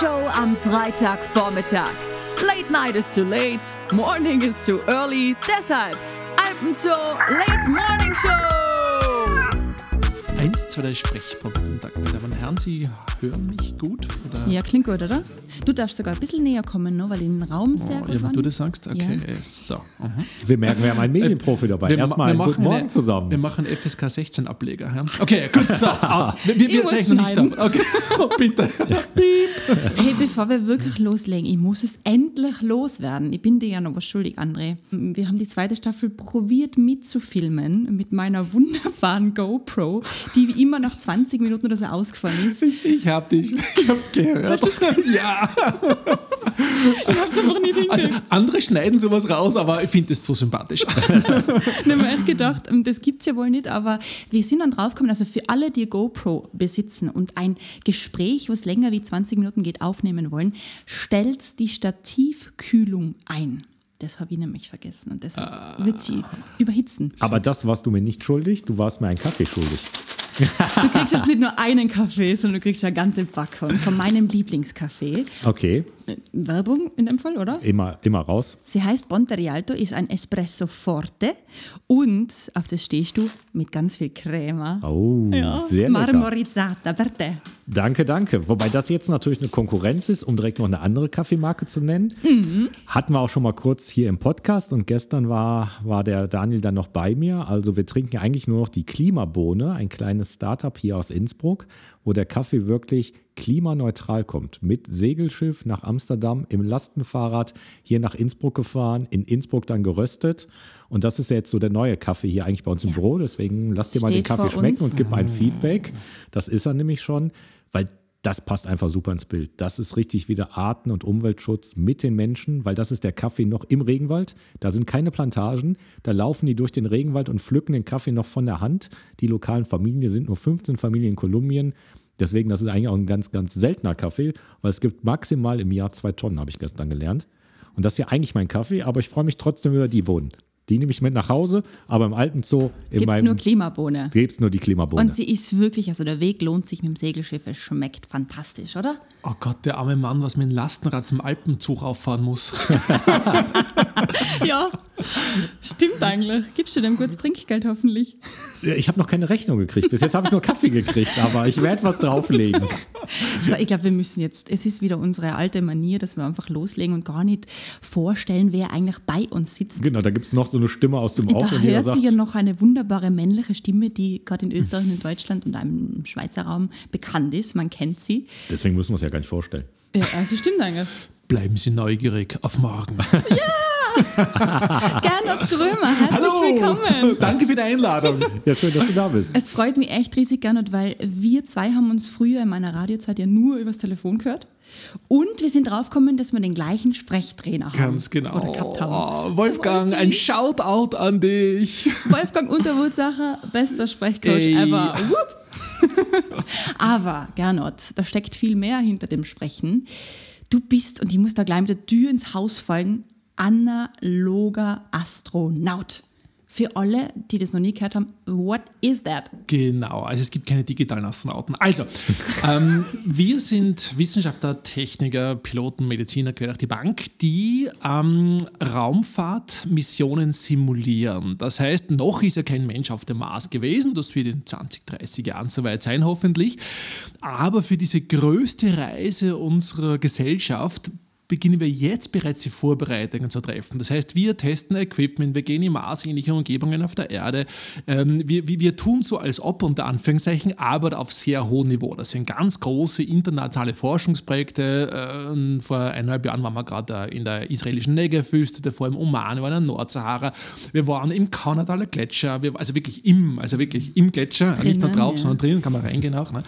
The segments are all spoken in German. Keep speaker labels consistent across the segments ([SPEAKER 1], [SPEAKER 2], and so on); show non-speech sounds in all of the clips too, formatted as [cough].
[SPEAKER 1] Show am Freitagvormittag. Late night is too late, morning is too early. Deshalb Alpenzoo Late Morning Show.
[SPEAKER 2] 1, 2, 3 Sprechprobe. Guten Tag, meine Damen Herren. Sie hören mich gut? Oder?
[SPEAKER 3] Ja, klingt gut, oder? Du darfst sogar ein bisschen näher kommen, ne? weil den Raum sehr
[SPEAKER 2] Oh,
[SPEAKER 3] gut
[SPEAKER 2] ja, wenn du das sagst, okay. So. aha.
[SPEAKER 4] Wir merken, wir haben einen Medienprofi dabei.
[SPEAKER 2] Wir,
[SPEAKER 4] Erstmal
[SPEAKER 2] ma-
[SPEAKER 4] einen guten Morgen
[SPEAKER 2] eine-
[SPEAKER 4] zusammen.
[SPEAKER 2] Wir machen FSK 16 Ableger. Ja? Okay, gut, so, [laughs] aus. Wir, wir, wir zeichnen nicht ab. Okay, [laughs] oh, bitte.
[SPEAKER 3] Hey, bevor wir wirklich loslegen, ich muss es endlich loswerden. Ich bin dir ja noch was schuldig, André. Wir haben die zweite Staffel probiert mitzufilmen mit meiner wunderbaren GoPro, die wie immer nach 20 Minuten oder so ausgefallen ist. Ich
[SPEAKER 2] Ich hab dich, [laughs] ich hab's gehört. [laughs] Ja,
[SPEAKER 3] hab's einfach nicht hingekriegt.
[SPEAKER 2] also andere schneiden sowas raus, aber ich finde das so sympathisch.
[SPEAKER 3] Ich habe mir echt gedacht, ähm, das gibt's ja wohl nicht, aber wir sind dann draufgekommen, also für alle, die GoPro besitzen und ein Gespräch, was länger wie 20 Minuten geht, aufnehmen wollen, stellt die Stativkühlung ein. Das habe ich nämlich vergessen und deshalb wird sie überhitzen.
[SPEAKER 4] Aber das warst du mir nicht schuldig, du warst mir einen Kaffee schuldig.
[SPEAKER 3] Du kriegst jetzt nicht nur einen Kaffee, sondern du kriegst ja ganze Packung von meinem Lieblingskaffee.
[SPEAKER 4] Okay,
[SPEAKER 3] Werbung in dem Fall, oder?
[SPEAKER 4] immer, immer raus.
[SPEAKER 3] Sie heißt Ponte Rialto, ist ein Espresso Forte und auf das stehst du mit ganz viel Crema.
[SPEAKER 4] Oh, sehr lecker.
[SPEAKER 3] Marmorizzata per te.
[SPEAKER 4] Danke, danke. Wobei das jetzt natürlich eine Konkurrenz ist, um direkt noch eine andere Kaffeemarke zu nennen.
[SPEAKER 3] Mhm.
[SPEAKER 4] Hatten wir auch schon mal kurz hier im Podcast und gestern war, war der Daniel dann noch bei mir. Also wir trinken eigentlich nur noch die Klimabohne, ein kleines Startup hier aus Innsbruck, wo der Kaffee wirklich klimaneutral kommt. Mit Segelschiff nach Amsterdam, im Lastenfahrrad hier nach Innsbruck gefahren, in Innsbruck dann geröstet. Und das ist ja jetzt so der neue Kaffee hier eigentlich bei uns im
[SPEAKER 3] Ja.
[SPEAKER 4] Büro. Deswegen lasst dir mal den Kaffee schmecken
[SPEAKER 3] uns.
[SPEAKER 4] und gib ein Feedback. Das ist er nämlich schon, weil das passt einfach super ins Bild. Das ist richtig wieder Arten- und Umweltschutz mit den Menschen, weil das ist der Kaffee noch im Regenwald. Da sind keine Plantagen. Da laufen die durch den Regenwald und pflücken den Kaffee noch von der Hand. Die lokalen Familien sind nur 15 Familien in Kolumbien. Deswegen, das ist eigentlich auch ein ganz, ganz seltener Kaffee, weil es gibt maximal im Jahr zwei Tonnen, habe ich gestern gelernt. Und das ist ja eigentlich mein Kaffee, aber ich freue mich trotzdem über die Bohnen. Die nehme ich mit nach Hause, aber im alten Zoo
[SPEAKER 3] Gibt es nur Klimabohne.
[SPEAKER 4] gibt's nur die Klimabohne.
[SPEAKER 3] Und sie ist wirklich, also der Weg lohnt sich mit dem Segelschiff, es schmeckt fantastisch, oder?
[SPEAKER 2] Oh Gott, der arme Mann, was mit dem Lastenrad zum Alpenzug auffahren muss. [laughs]
[SPEAKER 3] Ja, stimmt eigentlich. Gibst du dem kurz Trinkgeld hoffentlich?
[SPEAKER 4] Ich habe noch keine Rechnung gekriegt. Bis jetzt habe ich nur Kaffee gekriegt, aber ich werde was drauflegen.
[SPEAKER 3] So, ich glaube, wir müssen jetzt, es ist wieder unsere alte Manier, dass wir einfach loslegen und gar nicht vorstellen, wer eigentlich bei uns sitzt.
[SPEAKER 4] Genau, da gibt es noch so eine Stimme aus dem
[SPEAKER 3] Da
[SPEAKER 4] und jeder
[SPEAKER 3] hört sich ja noch eine wunderbare männliche Stimme, die gerade in Österreich und in Deutschland und einem im Schweizer Raum bekannt ist. Man kennt sie.
[SPEAKER 4] deswegen müssen wir es ja gar nicht vorstellen.
[SPEAKER 3] Ja, also stimmt eigentlich.
[SPEAKER 2] Bleiben Sie neugierig auf morgen. [laughs]
[SPEAKER 3] Gernot Grömer, herzlich willkommen.
[SPEAKER 2] Danke für die Einladung.
[SPEAKER 4] Ja, schön, dass du da bist.
[SPEAKER 3] Es freut mich echt riesig, Gernot, weil wir zwei haben uns früher in meiner Radiozeit ja nur übers Telefon gehört. Und wir sind draufgekommen, dass wir den gleichen Sprechtrainer haben.
[SPEAKER 2] Ganz genau.
[SPEAKER 3] Oder gehabt haben.
[SPEAKER 2] Oh, Wolfgang, ein Shoutout an dich.
[SPEAKER 3] Wolfgang Unterwurzacher, bester Sprechcoach
[SPEAKER 2] Ey.
[SPEAKER 3] ever. [laughs] Aber, Gernot, da steckt viel mehr hinter dem Sprechen. Du bist, und ich muss da gleich mit der Tür ins Haus fallen, analoger Astronaut. Für alle, die das noch nie gehört haben, what is that?
[SPEAKER 2] Genau, also es gibt keine digitalen Astronauten. Also, [laughs] ähm, wir sind Wissenschaftler, Techniker, Piloten, Mediziner, quer durch die Bank, die ähm, Raumfahrtmissionen simulieren. Das heißt, noch ist ja kein Mensch auf dem Mars gewesen, das wird in 20, 30 Jahren soweit sein, hoffentlich. Aber für diese größte Reise unserer Gesellschaft beginnen wir jetzt bereits die Vorbereitungen zu treffen. Das heißt, wir testen Equipment, wir gehen in marsähnliche Umgebungen auf der Erde. Ähm, wir, wir, wir tun so als ob, unter Anführungszeichen, aber auf sehr hohem Niveau. Das sind ganz große internationale Forschungsprojekte. Ähm, vor eineinhalb Jahren waren wir gerade in der israelischen Negev-Wüste, davor im Oman, wir waren in der Nordsahara. Wir waren im Kaunataler Gletscher, wir, also wirklich im, also wirklich im Gletscher, nicht da
[SPEAKER 3] Drinnen,
[SPEAKER 2] drauf,
[SPEAKER 3] ja.
[SPEAKER 2] sondern drinnen kann man reingehen auch. Ne?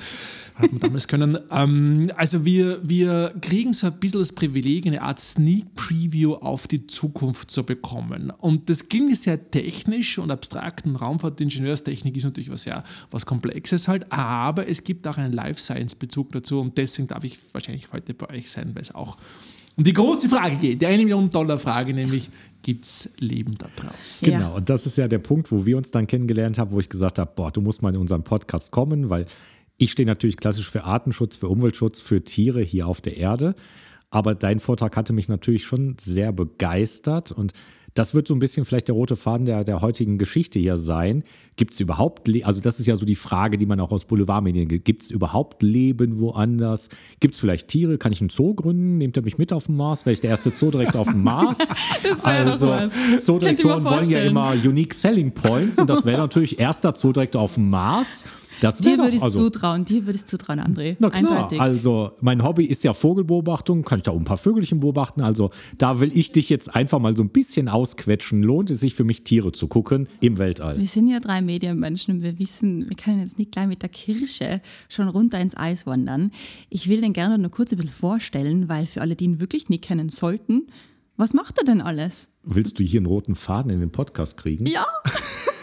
[SPEAKER 2] Hat man damals können. Ähm, also wir, wir kriegen so ein bisschen das Privileg, eine Art Sneak Preview auf die Zukunft zu bekommen. Und das klingt sehr technisch und abstrakt. Und Raumfahrtingenieurstechnik ist natürlich was sehr was Komplexes halt, aber es gibt auch einen Life Science Bezug dazu und deswegen darf ich wahrscheinlich heute bei euch sein, weil es auch um die große Frage geht, die eine Million Dollar Frage, nämlich gibt es Leben da draußen?
[SPEAKER 3] Ja.
[SPEAKER 4] Genau, und das ist ja der Punkt, wo wir uns dann kennengelernt haben, wo ich gesagt habe, boah, du musst mal in unseren Podcast kommen, weil Ich stehe natürlich klassisch für Artenschutz, für Umweltschutz, für Tiere hier auf der Erde. Aber dein Vortrag hatte mich natürlich schon sehr begeistert und das wird so ein bisschen vielleicht der rote Faden der, der heutigen Geschichte hier sein. Gibt es überhaupt, Le also das ist ja so die Frage, die man auch aus Boulevardmedien gibt. Gibt es überhaupt Leben woanders? Gibt es vielleicht Tiere? Kann ich einen Zoo gründen? Nehmt ihr mich mit auf den Mars? Wäre ich der erste Zoo direkt auf dem Mars? [laughs]
[SPEAKER 3] Das wäre
[SPEAKER 4] also,
[SPEAKER 3] doch was.
[SPEAKER 4] Zoodirektoren wollen ja immer Unique Selling Points und das wäre natürlich erster Zoodirektor auf dem Mars. Das
[SPEAKER 3] Dir würde ich
[SPEAKER 4] also,
[SPEAKER 3] zutrauen, dir würde ich zutrauen, André.
[SPEAKER 4] na klar,
[SPEAKER 3] Eindeutig.
[SPEAKER 4] also mein Hobby ist ja Vogelbeobachtung, kann ich da auch ein paar Vögelchen beobachten. Also da will ich dich jetzt einfach mal so ein bisschen ausquetschen. Lohnt es sich für mich, Tiere zu gucken im Weltall?
[SPEAKER 3] Wir sind ja drei Medienmenschen und wir wissen, wir können jetzt nicht gleich mit der Kirsche schon runter ins Eis wandern. Ich will den gerne nur kurz ein bisschen vorstellen, weil für alle, die ihn wirklich nicht kennen sollten, was macht er denn alles?
[SPEAKER 4] Willst du hier einen roten Faden in den Podcast kriegen?
[SPEAKER 3] Ja,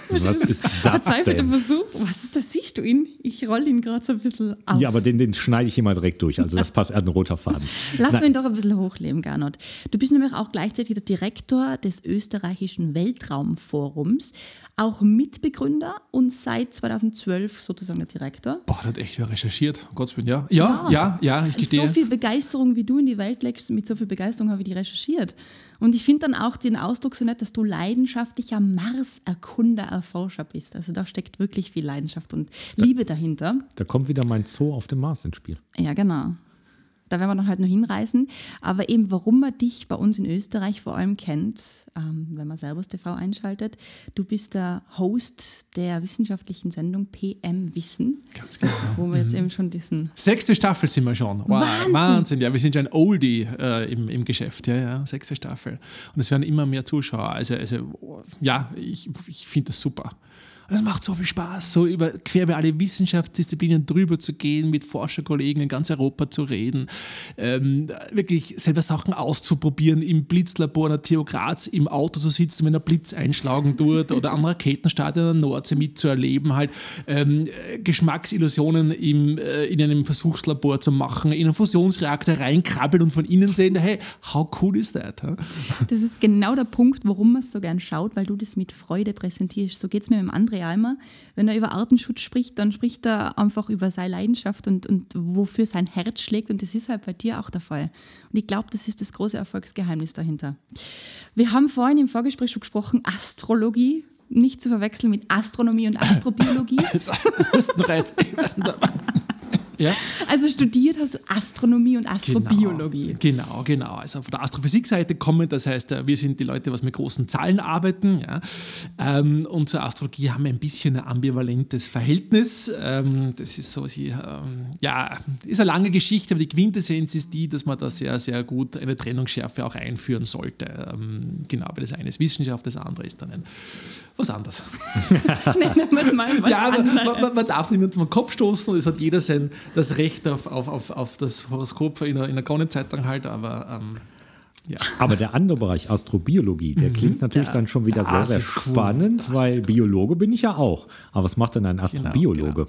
[SPEAKER 4] Was ist das
[SPEAKER 3] verzweifelter
[SPEAKER 4] denn?
[SPEAKER 3] Versuch. Was ist das? Siehst du ihn? Ich roll ihn gerade so ein bisschen aus.
[SPEAKER 4] Ja, aber den, den schneide ich immer direkt durch. Also das passt, er hat einen roter Faden.
[SPEAKER 3] Lass
[SPEAKER 4] Nein.
[SPEAKER 3] mich doch ein bisschen hochleben, Gernot. Du bist nämlich auch gleichzeitig der Direktor des österreichischen Weltraumforums, auch Mitbegründer und seit 2012 sozusagen der Direktor.
[SPEAKER 2] Boah, der hat echt wer recherchiert. Um Gottes Willen, ja. Ja, ja, ja, ich gestehe.
[SPEAKER 3] So viel Begeisterung, wie du in die Welt legst, mit so viel Begeisterung habe ich die recherchiert. Und ich finde dann auch den Ausdruck so nett, dass du leidenschaftlicher Mars-Erkunder, Erforscher bist. Also da steckt wirklich viel Leidenschaft und Liebe dahinter.
[SPEAKER 4] Da kommt wieder mein Zoo auf dem Mars ins Spiel.
[SPEAKER 3] Ja, genau. Da werden wir dann halt noch hinreisen. Aber eben, warum man dich bei uns in Österreich vor allem kennt, ähm, wenn man Servus TV einschaltet, du bist der Host der wissenschaftlichen Sendung PM Wissen,
[SPEAKER 2] Ganz genau. [laughs]
[SPEAKER 3] wo wir jetzt eben schon diesen
[SPEAKER 2] Sechste Staffel sind wir schon. Wow,
[SPEAKER 3] Wahnsinn.
[SPEAKER 2] Wahnsinn. Ja, wir sind ja ein Oldie äh, im, im Geschäft. Ja, ja, sechste Staffel. Und es werden immer mehr Zuschauer. Also, also ja, ich, ich finde das super. Und es macht so viel Spaß, so über, quer über alle Wissenschaftsdisziplinen drüber zu gehen, mit Forscherkollegen in ganz Europa zu reden, ähm, wirklich selber Sachen auszuprobieren, im Blitzlabor der TU Graz im Auto zu sitzen, wenn ein Blitz einschlagen tut oder am Raketenstart in der Nordsee mitzuerleben, halt ähm, äh, Geschmacksillusionen im, äh, in einem Versuchslabor zu machen, in einen Fusionsreaktor reinkrabbeln und von innen sehen, hey, how cool is that? huh?
[SPEAKER 3] Das ist genau der Punkt, warum man es so gern schaut, weil du das mit Freude präsentierst. So geht es mir mit dem André Almer. Wenn er über Artenschutz spricht, dann spricht er einfach über seine Leidenschaft und, und wofür sein Herz schlägt. Und das ist halt bei dir auch der Fall. Und ich glaube, das ist das große Erfolgsgeheimnis dahinter. Wir haben vorhin im Vorgespräch schon gesprochen, Astrologie. Nicht zu verwechseln mit Astronomie und [laughs] Astrobiologie. [laughs]
[SPEAKER 2] Ja?
[SPEAKER 3] Also studiert hast du Astronomie und Astrobiologie.
[SPEAKER 2] Genau, genau. Also von der Astrophysikseite kommen, das heißt, äh, wir sind die Leute, was mit großen Zahlen arbeiten. Ja. Ähm, Und zur Astrologie haben wir ein bisschen ein ambivalentes Verhältnis. Ähm, Das ist so, sie, ähm, ja, ist eine lange Geschichte, aber die Quintessenz ist die, dass man da sehr, sehr gut eine Trennungsschärfe auch einführen sollte. Genau, weil das eine ist Wissenschaft, das andere ist dann ein, was anderes. [laughs]
[SPEAKER 3] Nennen wir es mal was
[SPEAKER 2] Ja, aber
[SPEAKER 3] anderes.
[SPEAKER 2] man, man, man darf niemandem vom Kopf stoßen und es hat jeder sein, das Recht auf, auf, auf, auf das Horoskop in der, in der Kronenzeitung halt, aber ähm, ja.
[SPEAKER 4] Aber der andere Bereich, Astrobiologie, der klingt natürlich dann schon wieder sehr, sehr
[SPEAKER 2] cool.
[SPEAKER 4] spannend,
[SPEAKER 2] Das
[SPEAKER 4] weil
[SPEAKER 2] cool.
[SPEAKER 4] Biologe bin ich ja auch. Aber was macht denn ein
[SPEAKER 2] Genau,
[SPEAKER 4] Astrobiologe?
[SPEAKER 2] genau.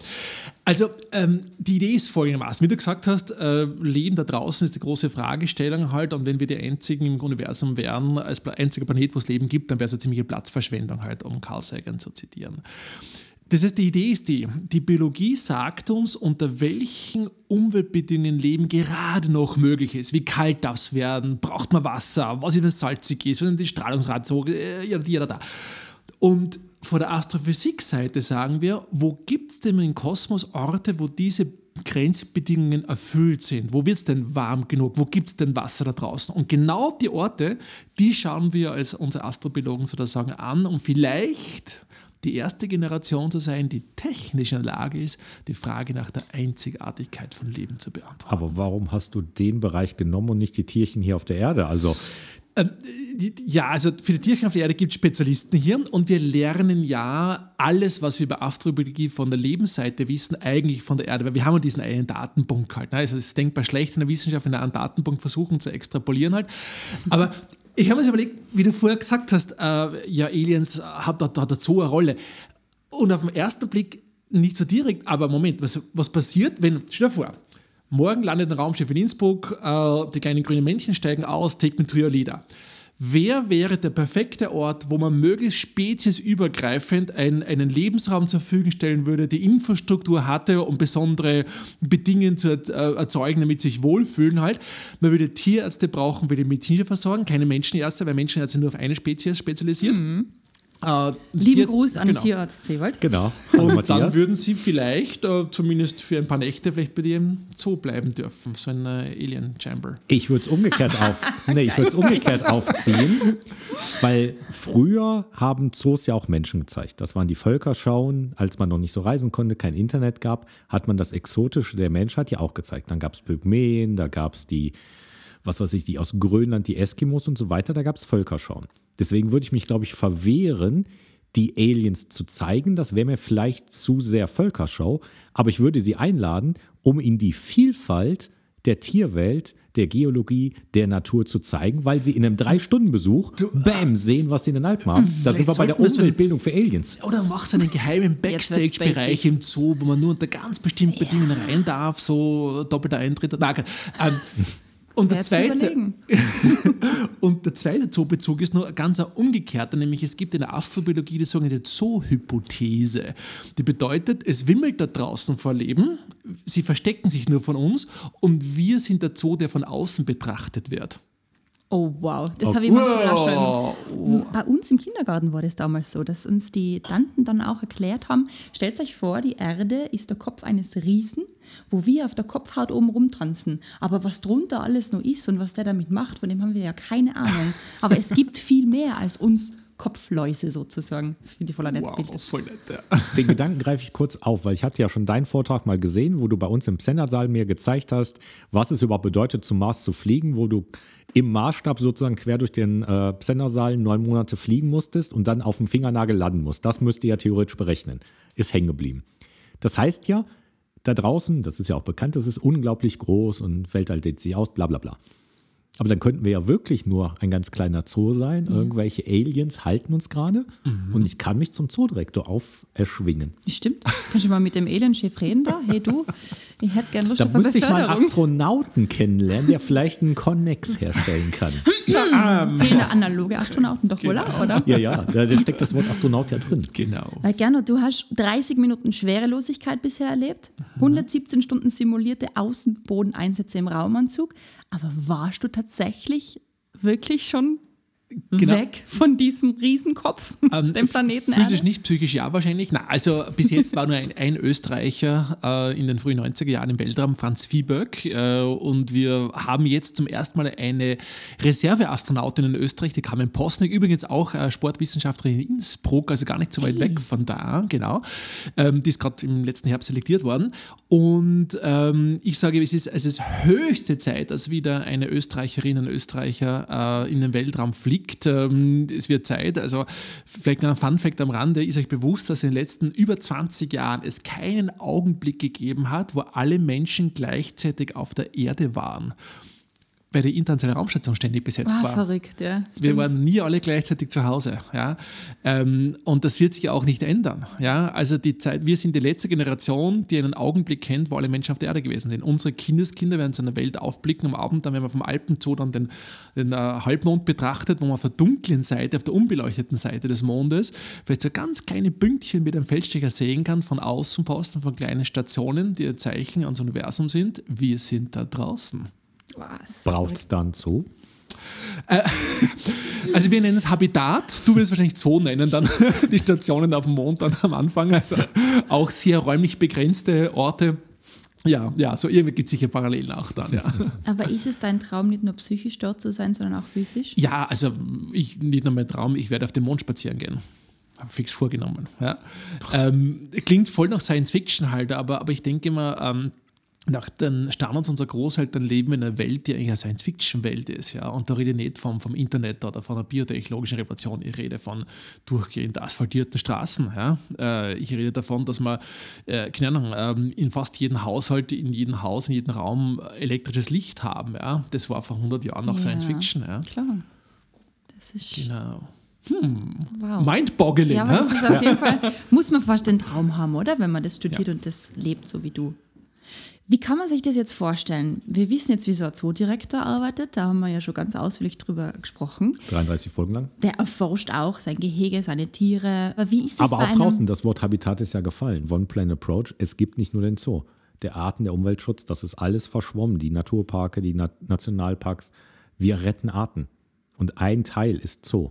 [SPEAKER 2] Also ähm, die Idee ist folgendermaßen, wie du gesagt hast, äh, Leben da draußen ist die große Fragestellung halt und wenn wir die einzigen im Universum wären, als einziger Planet, wo es Leben gibt, dann wäre es eine ziemliche Platzverschwendung halt, um Carl Sagan zu zitieren. Das heißt, die Idee ist die, die Biologie sagt uns, unter welchen Umweltbedingungen Leben gerade noch möglich ist. Wie kalt darf es werden? Braucht man Wasser? Was ist, wenn es salzig ist? Was ist die Strahlungsrate? So, äh, ja, da. Und von der Astrophysikseite sagen wir, wo gibt es denn im Kosmos Orte, wo diese Grenzbedingungen erfüllt sind? Wo wird es denn warm genug? Wo gibt es denn Wasser da draußen? Und genau die Orte, die schauen wir als unsere Astrobiologen sozusagen an, um vielleicht die erste Generation zu sein, die technisch in der Lage ist, die Frage nach der Einzigartigkeit von Leben zu beantworten.
[SPEAKER 4] Aber warum hast du den Bereich genommen und nicht die Tierchen hier auf der Erde? Also,
[SPEAKER 2] Die- Ja, also für die Tierchen auf der Erde gibt es Spezialisten hier und wir lernen ja alles, was wir über Astrobiologie von der Lebensseite wissen, eigentlich von der Erde, weil wir haben ja diesen einen Datenpunkt halt. Ne? Also es ist denkbar schlecht in der Wissenschaft, in einen Datenpunkt versuchen zu extrapolieren halt. Aber ich habe mir so überlegt, wie du vorher gesagt hast, äh, ja, Aliens hat da, da dazu eine Rolle. Und auf den ersten Blick nicht so direkt, aber Moment, was, was passiert, wenn, stell dir vor, morgen landet ein Raumschiff in Innsbruck, äh, die kleinen grünen Männchen steigen aus, take me to your leader. Wer wäre der perfekte Ort, wo man möglichst speziesübergreifend ein, einen Lebensraum zur Verfügung stellen würde, die Infrastruktur hatte, um besondere Bedingungen zu äh, erzeugen, damit sie sich wohlfühlen halt. Man würde Tierärzte brauchen, würde Mediziner versorgen, keine Menschenärzte, weil Menschenärzte nur auf eine Spezies spezialisiert. Äh,
[SPEAKER 3] Lieben
[SPEAKER 2] jetzt-
[SPEAKER 3] Gruß an
[SPEAKER 2] genau.
[SPEAKER 3] Tierarzt Sewald.
[SPEAKER 4] Genau.
[SPEAKER 2] Und dann würden sie vielleicht, äh, zumindest für ein paar Nächte, vielleicht bei dir im Zoo bleiben dürfen. So ein äh, Alien Chamber.
[SPEAKER 4] Ich würde es umgekehrt auf, [laughs] nee, ich würde es umgekehrt aufziehen, weil früher haben Zoos ja auch Menschen gezeigt. Das waren die Völkerschauen, als man noch nicht so reisen konnte, kein Internet gab, hat man das Exotische der Menschheit ja auch gezeigt. Dann gab es Pygmäen, da gab es die, was weiß ich, die aus Grönland, die Eskimos und so weiter, da gab es Völkerschauen. Deswegen würde ich mich, glaube ich, verwehren, die Aliens zu zeigen. Das wäre mir vielleicht zu sehr Völkerschau, aber ich würde sie einladen, um in die Vielfalt der Tierwelt, der Geologie, der Natur zu zeigen, weil sie in einem Drei-Stunden-Besuch, bam, sehen, was sie in den Alpen haben. Da sind wir bei der Umweltbildung für Aliens.
[SPEAKER 2] Oder macht einen geheimen Backstage-Bereich im Zoo, wo man nur unter ganz bestimmten Bedingungen rein darf, so doppelter Eintritt. Nein, ähm, und, der zweite, [laughs] und der zweite Zoobezug ist nur ganz umgekehrter, nämlich es gibt in der Astrobiologie die sogenannte Zoo-Hypothese. Die bedeutet, es wimmelt da draußen vor Leben, sie verstecken sich nur von uns und wir sind der Zoo, der von außen betrachtet wird.
[SPEAKER 3] Oh wow, das habe ich manchmal auch
[SPEAKER 2] Wow.
[SPEAKER 3] schon. Bei uns im Kindergarten war das damals so, dass uns die Tanten dann auch erklärt haben, stellt euch vor, die Erde ist der Kopf eines Riesen, wo wir auf der Kopfhaut oben rumtanzen. Aber was drunter alles noch ist und was der damit macht, von dem haben wir ja keine Ahnung. Aber es gibt viel mehr als uns Kopfläuse sozusagen. Das finde ich voll ein nettes
[SPEAKER 2] Wow, voll nett, ja.
[SPEAKER 4] Den Gedanken greife ich kurz auf, weil ich hatte ja schon deinen Vortrag mal gesehen, wo du bei uns im Sendersaal mir gezeigt hast, was es überhaupt bedeutet, zum Mars zu fliegen, wo du im Maßstab sozusagen quer durch den äh, Sendersaal neun Monate fliegen musstest und dann auf dem Fingernagel landen musst. Das müsst ihr ja theoretisch berechnen. Ist hängen geblieben. Das heißt ja, da draußen, das ist ja auch bekannt, das ist unglaublich groß und Weltall dehnt sich aus, bla bla bla. Aber dann könnten wir ja wirklich nur ein ganz kleiner Zoo sein. Irgendwelche Aliens halten uns gerade und ich kann mich zum Zoodirektor auferschwingen.
[SPEAKER 3] Stimmt. Kannst du mal mit dem Alien-Chef reden da? Hey du, ich hätte gern Lust
[SPEAKER 4] Da
[SPEAKER 3] auf eine
[SPEAKER 4] müsste ich mal einen
[SPEAKER 3] Beförderung.
[SPEAKER 4] Astronauten kennenlernen, der vielleicht einen Connex herstellen kann.
[SPEAKER 3] Zehn analoge Astronauten doch wohl auch, oder?
[SPEAKER 4] Ja, ja, da da steckt das Wort Astronaut ja drin.
[SPEAKER 2] Genau.
[SPEAKER 3] Weil Gernot, du hast 30 Minuten Schwerelosigkeit bisher erlebt,
[SPEAKER 2] Mhm.
[SPEAKER 3] 117 Stunden simulierte Außenbodeneinsätze im Raumanzug, aber warst du tatsächlich wirklich schon
[SPEAKER 2] Genau.
[SPEAKER 3] weg von diesem Riesenkopf,
[SPEAKER 2] Ähm, [laughs]
[SPEAKER 3] dem Planeten
[SPEAKER 2] Physisch
[SPEAKER 3] Erde?
[SPEAKER 2] nicht, psychisch ja wahrscheinlich. Na, also bis jetzt war nur ein, ein Österreicher äh, in den frühen 90er Jahren im Weltraum, Franz Viehböck. Äh, und wir haben jetzt zum ersten Mal eine Reserveastronautin in Österreich, die Carmen Posnick, übrigens auch äh, Sportwissenschaftlerin in Innsbruck, also gar nicht so weit weg von da, genau. Ähm, die ist gerade im letzten Herbst selektiert worden. Und ähm, ich sage, es ist, es ist höchste Zeit, dass wieder eine Österreicherin, ein Österreicher äh, in den Weltraum fliegt. Ähm, es wird Zeit. Also vielleicht ein Fun-Fact am Rande. Ist euch bewusst, dass in den letzten über 20 Jahren es keinen Augenblick gegeben hat, wo alle Menschen gleichzeitig auf der Erde waren? Weil die internationale Raumstation ständig besetzt
[SPEAKER 3] Ah,
[SPEAKER 2] war.
[SPEAKER 3] verrückt, ja.
[SPEAKER 2] Wir
[SPEAKER 3] stimmt.
[SPEAKER 2] waren nie alle gleichzeitig zu Hause. Ja? Ähm, und das wird sich auch nicht ändern. Ja? Also die Zeit, wir sind die letzte Generation, die einen Augenblick kennt, wo alle Menschen auf der Erde gewesen sind. Unsere Kindeskinder werden zu einer Welt aufblicken am Abend, dann wenn man vom Alpenzoo dann den, den äh, Halbmond betrachtet, wo man auf der dunklen Seite, auf der unbeleuchteten Seite des Mondes, vielleicht so ganz kleine Pünktchen mit einem Feldstecher sehen kann von Außenposten, von kleinen Stationen, die ein Zeichen ans Universum sind. Wir sind da draußen.
[SPEAKER 3] Was?
[SPEAKER 4] Braucht es dann Zoo? [laughs]
[SPEAKER 2] Also wir nennen es Habitat, du wirst wahrscheinlich Zoo nennen, dann [laughs] die Stationen auf dem Mond dann am Anfang, also auch sehr räumlich begrenzte Orte. Ja, ja, so irgendwie gibt es sicher Parallelen auch dann, ja. [laughs]
[SPEAKER 3] Aber ist es dein Traum, nicht nur psychisch dort zu sein, sondern auch physisch?
[SPEAKER 2] Ja, also ich, nicht nur mein Traum, ich werde auf den Mond spazieren gehen. Hab fix vorgenommen. Ja. Ähm, klingt voll nach Science Fiction halt, aber, aber ich denke immer, ähm, nach den Standards unserer Großeltern leben wir in einer Welt, die eigentlich eine Science-Fiction-Welt ist. Ja? Und da rede ich nicht vom, vom Internet oder von einer biotechnologischen Revolution. Ich rede von durchgehend asphaltierten Straßen. Ja? Äh, ich rede davon, dass man, äh, keine Ahnung, ähm, in fast jedem Haushalt, in jedem Haus, in jedem Raum elektrisches Licht haben. Ja? Das war vor 100 Jahren noch
[SPEAKER 3] Ja.
[SPEAKER 2] Science-Fiction. Ja?
[SPEAKER 3] Klar. Das ist
[SPEAKER 2] Genau.
[SPEAKER 3] wow.
[SPEAKER 2] Mind-boggling.
[SPEAKER 3] Ja, aber das ist auf jeden [laughs] Fall, muss man fast den Traum haben, oder? Wenn man das studiert und das lebt, so wie du. Wie kann man sich das jetzt vorstellen? Wir wissen jetzt, wie so ein Zoodirektor arbeitet. Da haben wir ja schon ganz ausführlich drüber gesprochen.
[SPEAKER 4] 33 Folgen lang.
[SPEAKER 3] Der erforscht auch sein Gehege, seine Tiere. Aber wie ist es
[SPEAKER 4] Aber auch draußen, das Wort Habitat ist ja gefallen. One Plan Approach, es gibt nicht nur den Zoo. Der Arten, der Umweltschutz, das ist alles verschwommen. Die Naturparke, die Na Nationalparks. Wir retten Arten. Und ein Teil ist Zoo.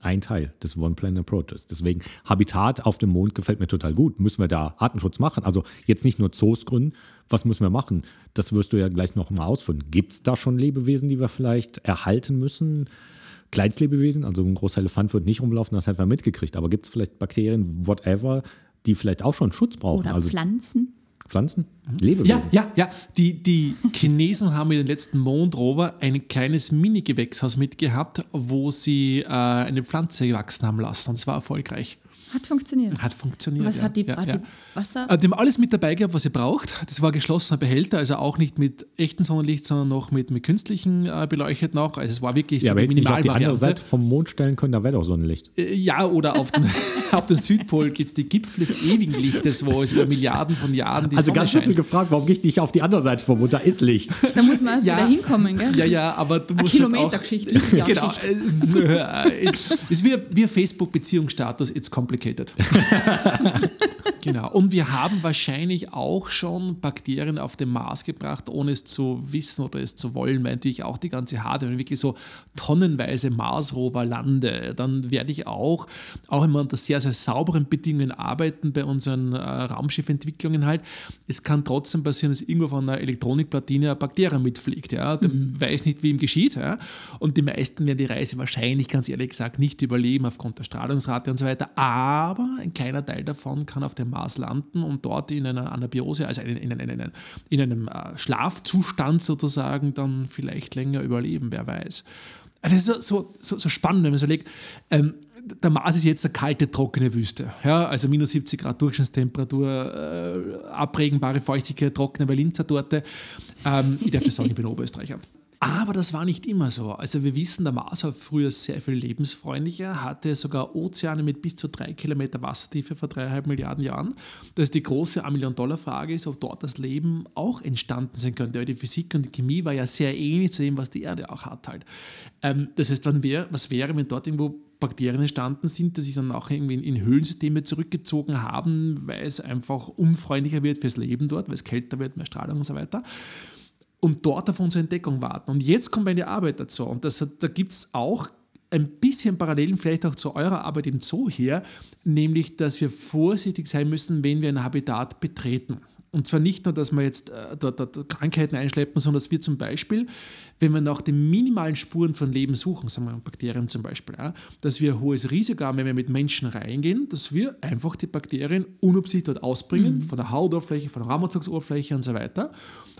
[SPEAKER 4] Ein Teil des One Plan Approaches. Deswegen Habitat auf dem Mond gefällt mir total gut. Müssen wir da Artenschutz machen? Also jetzt nicht nur Zoos gründen. Was müssen wir machen? Das wirst du ja gleich noch mal ausführen. Gibt es da schon Lebewesen, die wir vielleicht erhalten müssen? Kleinstlebewesen, also ein großer Elefant wird nicht rumlaufen, das hätten wir mitgekriegt. Aber gibt es vielleicht Bakterien, whatever, die vielleicht auch schon Schutz brauchen?
[SPEAKER 3] oder
[SPEAKER 4] also
[SPEAKER 3] Pflanzen?
[SPEAKER 4] Pflanzen? Lebewesen?
[SPEAKER 2] Ja, ja, ja. Die, die Chinesen haben mit dem letzten Mondrover ein kleines Mini-Gewächshaus mitgehabt, wo sie äh, eine Pflanze wachsen haben lassen. Und es war erfolgreich.
[SPEAKER 3] Hat funktioniert.
[SPEAKER 2] Hat funktioniert.
[SPEAKER 3] Was
[SPEAKER 2] ja.
[SPEAKER 3] hat die,
[SPEAKER 2] ja,
[SPEAKER 3] hat
[SPEAKER 2] ja.
[SPEAKER 3] Die Wasser?
[SPEAKER 2] Äh, Die haben alles mit dabei gehabt, was ihr braucht. Das war geschlossener Behälter, also auch nicht mit echtem Sonnenlicht, sondern noch mit, mit künstlichen äh, beleuchtet noch. Also es war wirklich
[SPEAKER 4] Ja,
[SPEAKER 2] so
[SPEAKER 4] aber
[SPEAKER 2] die
[SPEAKER 4] auf die andere. Seite vom Mond stellen können, da wäre doch Sonnenlicht.
[SPEAKER 2] Äh, Ja, oder auf dem, [laughs] auf dem Südpol gibt es die Gipfel des ewigen Lichtes, wo es über Milliarden von Jahren die
[SPEAKER 4] Also
[SPEAKER 2] Sonne
[SPEAKER 4] ganz simpel gefragt, warum gehe ich nicht auf die andere Seite vom Mond? Da ist Licht. [laughs]
[SPEAKER 3] Da muss man erst
[SPEAKER 2] Ja.
[SPEAKER 3] wieder hinkommen, gell?
[SPEAKER 2] Ja, ja, aber du musst halt auch-
[SPEAKER 3] Kilometergeschichte, Lichtjahrsgeschichte.
[SPEAKER 2] Genau. Äh, ist wie, wie Facebook-Beziehungsstatus, it's complicated. [laughs] genau. Und wir haben wahrscheinlich auch schon Bakterien auf den Mars gebracht, ohne es zu wissen oder es zu wollen, weil natürlich auch die ganze Hardware, wenn ich wirklich so tonnenweise Mars-Rover lande, dann werde ich auch, auch immer unter sehr, sehr sauberen Bedingungen arbeiten bei unseren äh, Raumschiffentwicklungen halt. Es kann trotzdem passieren, dass irgendwo von einer Elektronikplatine eine Bakterie mitfliegt. Ja? Der weiß nicht, wie ihm geschieht. Ja? Und die meisten werden die Reise wahrscheinlich, ganz ehrlich gesagt, nicht überleben aufgrund der Strahlungsrate und so weiter. Aber ein kleiner Teil davon kann auf dem Mars landen und dort in einer Anabiose, also in, in, in, in, in einem äh, Schlafzustand sozusagen, dann vielleicht länger überleben, wer weiß. Also das ist so, so, so spannend, wenn man so legt. Ähm, der Mars ist jetzt eine kalte, trockene Wüste. Ja, also minus 70 Grad Durchschnittstemperatur, äh, abregenbare Feuchtigkeit, trockene Berlinzer-Torte. Ähm, ich darf das sagen, ich bin Oberösterreicher. Aber das war nicht immer so. Also wir wissen, der Mars war früher sehr viel lebensfreundlicher, hatte sogar Ozeane mit bis zu drei Kilometer Wassertiefe vor dreieinhalb Milliarden Jahren. Das ist die große Million-Dollar-Frage ist, ob dort das Leben auch entstanden sein könnte. Weil die Physik und die Chemie war ja sehr ähnlich zu dem, was die Erde auch hat halt. Ähm, das heißt, was wäre, wenn dort irgendwo Bakterien entstanden sind, die sich dann auch irgendwie in Höhlensysteme zurückgezogen haben, weil es einfach unfreundlicher wird fürs Leben dort, weil es kälter wird, mehr Strahlung und so weiter und dort auf unsere Entdeckung warten. Und jetzt kommt meine Arbeit dazu. Und das, da gibt es auch ein bisschen Parallelen vielleicht auch zu eurer Arbeit im Zoo hier, nämlich, dass wir vorsichtig sein müssen, wenn wir ein Habitat betreten. Und zwar nicht nur, dass wir jetzt äh, dort, dort Krankheiten einschleppen, sondern dass wir zum Beispiel, wenn wir nach den minimalen Spuren von Leben suchen, sagen wir Bakterien zum Beispiel, ja, dass wir ein hohes Risiko haben, wenn wir mit Menschen reingehen, dass wir einfach die Bakterien unabsichtlich dort ausbringen, von der Hautoberfläche, von der Raumzugsoberfläche und so weiter.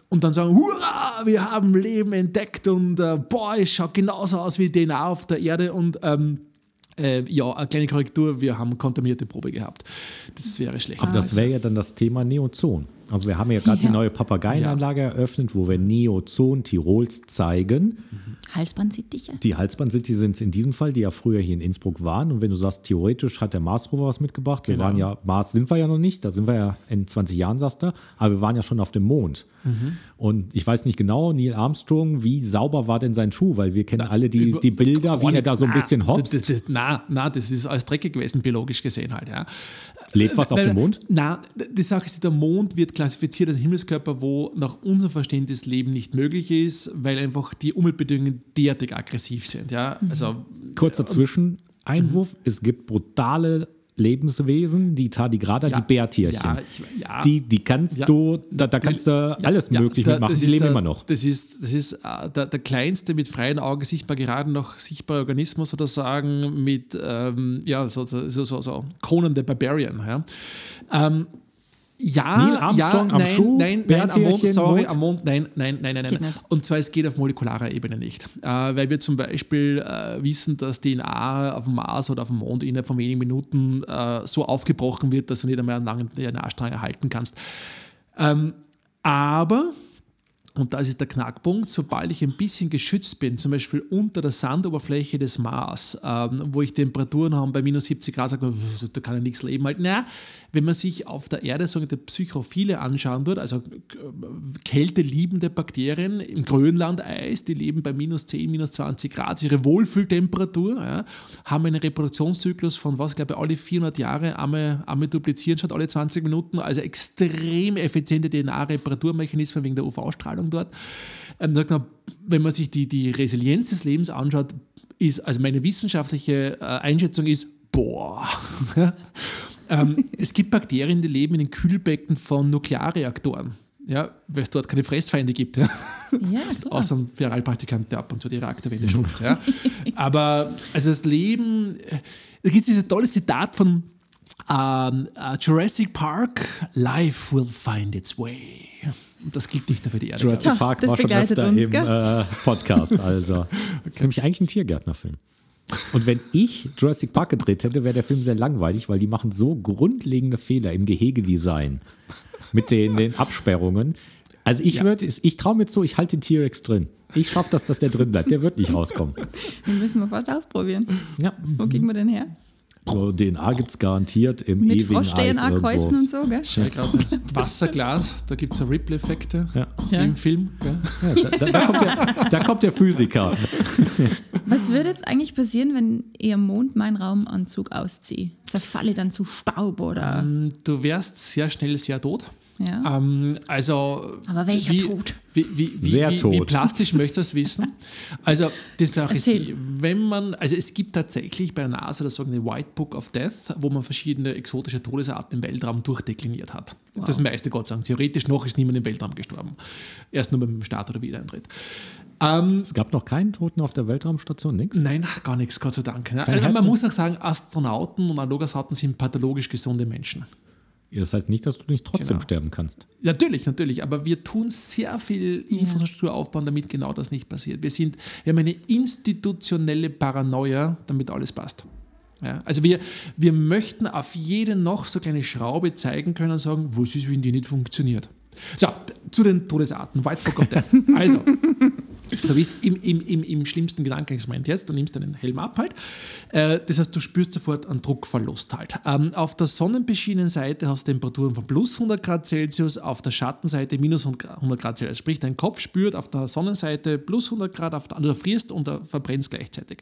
[SPEAKER 2] Und dann sagen, hurra, wir haben Leben entdeckt und äh, boah, es schaut genauso aus wie DNA auf der Erde und ähm, äh, ja, eine kleine Korrektur, wir haben kontaminierte Probe gehabt. Das wäre schlecht.
[SPEAKER 4] Aber das wäre ja dann das Thema Neozon. Also wir haben ja gerade
[SPEAKER 3] Ja.
[SPEAKER 4] die neue Papageienanlage eröffnet, wo wir Neozon Tirols zeigen.
[SPEAKER 3] Halsbandsittiche?
[SPEAKER 4] Die Halsbandsittiche sind es in diesem Fall, die ja früher hier in Innsbruck waren. Und wenn du sagst, theoretisch hat der Mars-Rover was mitgebracht. Wir
[SPEAKER 2] Genau.
[SPEAKER 4] waren ja, Mars sind wir ja noch nicht, da sind wir ja in 20 Jahren, sagst du. Aber wir waren ja schon auf dem Mond.
[SPEAKER 2] Mhm.
[SPEAKER 4] Und ich weiß nicht genau, Neil Armstrong, wie sauber war denn sein Schuh? Weil wir kennen alle die,
[SPEAKER 2] Über-
[SPEAKER 4] die Bilder, wie er da so ein
[SPEAKER 2] nichts.
[SPEAKER 4] bisschen
[SPEAKER 2] Na,
[SPEAKER 4] hopst.
[SPEAKER 2] Das, das, na, na, das ist alles dreckig gewesen, biologisch gesehen halt. Ja.
[SPEAKER 4] Lebt was auf dem Mond?
[SPEAKER 2] Na, die Sache ist, der Mond wird klassifiziert als Himmelskörper, wo nach unserem Verständnis Leben nicht möglich ist, weil einfach die Umweltbedingungen derartig aggressiv sind. Ja. Also,
[SPEAKER 4] Kurzer Zwischeneinwurf. Es gibt brutale Lebenswesen, die Tardigrada,
[SPEAKER 2] Ja,
[SPEAKER 4] die Bärtierchen.
[SPEAKER 2] ja, ich- ja.
[SPEAKER 4] die, die kannst du, da, da kannst du alles
[SPEAKER 2] Ja,
[SPEAKER 4] möglich
[SPEAKER 2] da-
[SPEAKER 4] mitmachen,
[SPEAKER 2] das
[SPEAKER 4] die
[SPEAKER 2] ist
[SPEAKER 4] leben
[SPEAKER 2] der,
[SPEAKER 4] immer noch.
[SPEAKER 2] Das ist, das ist äh, der, der kleinste mit freien Augen sichtbar, gerade noch sichtbare Organismus sozusagen mit, ähm, ja, so, so, so, so, so Conan the Barbarian. Ja. Ähm, ja,
[SPEAKER 4] Neil Armstrong
[SPEAKER 2] ja,
[SPEAKER 4] am
[SPEAKER 2] nein,
[SPEAKER 4] Schuh,
[SPEAKER 2] nein, nein, am Mond, sorry,
[SPEAKER 4] Mond.
[SPEAKER 2] am Mond, nein, nein, nein, nein,
[SPEAKER 3] Geht
[SPEAKER 2] nein. Und zwar, es geht auf molekularer Ebene nicht. Äh, weil wir zum Beispiel äh, wissen, dass DNA auf dem Mars oder auf dem Mond innerhalb von wenigen Minuten äh, so aufgebrochen wird, dass du nicht einmal einen langen DNA-Strang erhalten kannst. Ähm, aber Und das ist der Knackpunkt, sobald ich ein bisschen geschützt bin, zum Beispiel unter der Sandoberfläche des Mars, ähm, wo ich Temperaturen habe bei minus 70 Grad, sagt man, da kann ja nichts leben. Halt, naja, wenn man sich auf der Erde sogenannte Psychophile anschauen wird, also kälteliebende Bakterien im Grönland-Eis, die leben bei minus 10, minus 20 Grad, ihre Wohlfühltemperatur, ja, haben einen Reproduktionszyklus von, was glaube ich, alle 400 Jahre einmal, einmal duplizieren, statt alle 20 Minuten, also extrem effiziente DNA-Reparaturmechanismen wegen der UV-Strahlung dort. Ähm, wenn man sich die, die Resilienz des Lebens anschaut, ist, also meine wissenschaftliche äh, Einschätzung ist, boah. [laughs] ähm, es gibt Bakterien, die leben in den Kühlbecken von Nuklearreaktoren. Ja, weil es dort keine Fressfeinde gibt. Ja. Ja, [laughs] Außer ein Feralpraktikant, der ab und zu die Reaktorwände schrumpft. Ja. [laughs] Aber also das Leben, äh, da gibt es dieses tolle Zitat von ähm, uh, Jurassic Park, Life will find its way. Und das gilt nicht nur für die Erde.
[SPEAKER 4] Jurassic Park das war schon öfter uns, im äh, Podcast. Also. okay. [laughs] Das ist nämlich eigentlich ein Tiergärtnerfilm. Und wenn ich Jurassic Park gedreht hätte, wäre der Film sehr langweilig, weil die machen so grundlegende Fehler im Gehegedesign mit den, den Absperrungen. Also ich ja. würde, ich traue mir zu, ich halte den T-Rex drin. Ich schaffe das, dass der drin bleibt. Der wird nicht rauskommen.
[SPEAKER 3] Den müssen wir fast ausprobieren. Ja. Wo kriegen wir den her?
[SPEAKER 4] So, DNA gibt es garantiert im
[SPEAKER 3] Mit
[SPEAKER 4] ewigen
[SPEAKER 3] Frosch-DNA kreuzen und so, gell?
[SPEAKER 2] Wasserglas, da gibt es Ripple-Effekte ja. im Film.
[SPEAKER 4] Ja, da, da, da, kommt der, da kommt der Physiker.
[SPEAKER 3] Was würde jetzt eigentlich passieren, wenn ihr Mond meinen Raumanzug ausziehe? Zerfalle ich dann zu Staub oder?
[SPEAKER 2] Ähm, du wärst sehr schnell sehr tot. Ja. Ähm, also,
[SPEAKER 3] Aber welcher wie, Tod?
[SPEAKER 2] Wie, wie, wie,
[SPEAKER 4] Sehr
[SPEAKER 2] wie,
[SPEAKER 4] tot.
[SPEAKER 2] wie plastisch möchtest du es wissen? Also, die Sache ist, wenn man, also es gibt tatsächlich bei der NASA das sogenannte White Book of Death, wo man verschiedene exotische Todesarten im Weltraum durchdekliniert hat. Wow. Das meiste, Gott sei Dank. Theoretisch noch ist niemand im Weltraum gestorben. Erst nur beim Start oder Wiedereintritt.
[SPEAKER 4] Ähm, es gab noch keinen Toten auf der Weltraumstation, nichts?
[SPEAKER 2] Nein, gar nichts, Gott sei Dank. Also man muss auch sagen, Astronauten und Analogasauten sind pathologisch gesunde Menschen.
[SPEAKER 4] Das heißt nicht, dass du nicht trotzdem genau. sterben kannst.
[SPEAKER 2] Natürlich, natürlich. Aber wir tun sehr viel Infrastruktur aufbauen, damit genau das nicht passiert. Wir, sind, wir haben eine institutionelle Paranoia, damit alles passt. Ja, also wir, wir möchten auf jede noch so kleine Schraube zeigen können und sagen, was ist, wenn die nicht funktioniert. So, zu den Todesarten. White Death. [laughs] Also, Du bist im, im, im, im schlimmsten Gedankenexperiment jetzt, du nimmst deinen Helm ab halt. Äh, das heißt, du spürst sofort einen Druckverlust halt. Ähm, auf der sonnenbeschienenen Seite hast du Temperaturen von plus 100 Grad Celsius, auf der Schattenseite minus 100 Grad Celsius. Sprich, dein Kopf spürt auf der Sonnenseite plus 100 Grad, auf der, also du frierst und verbrennst gleichzeitig.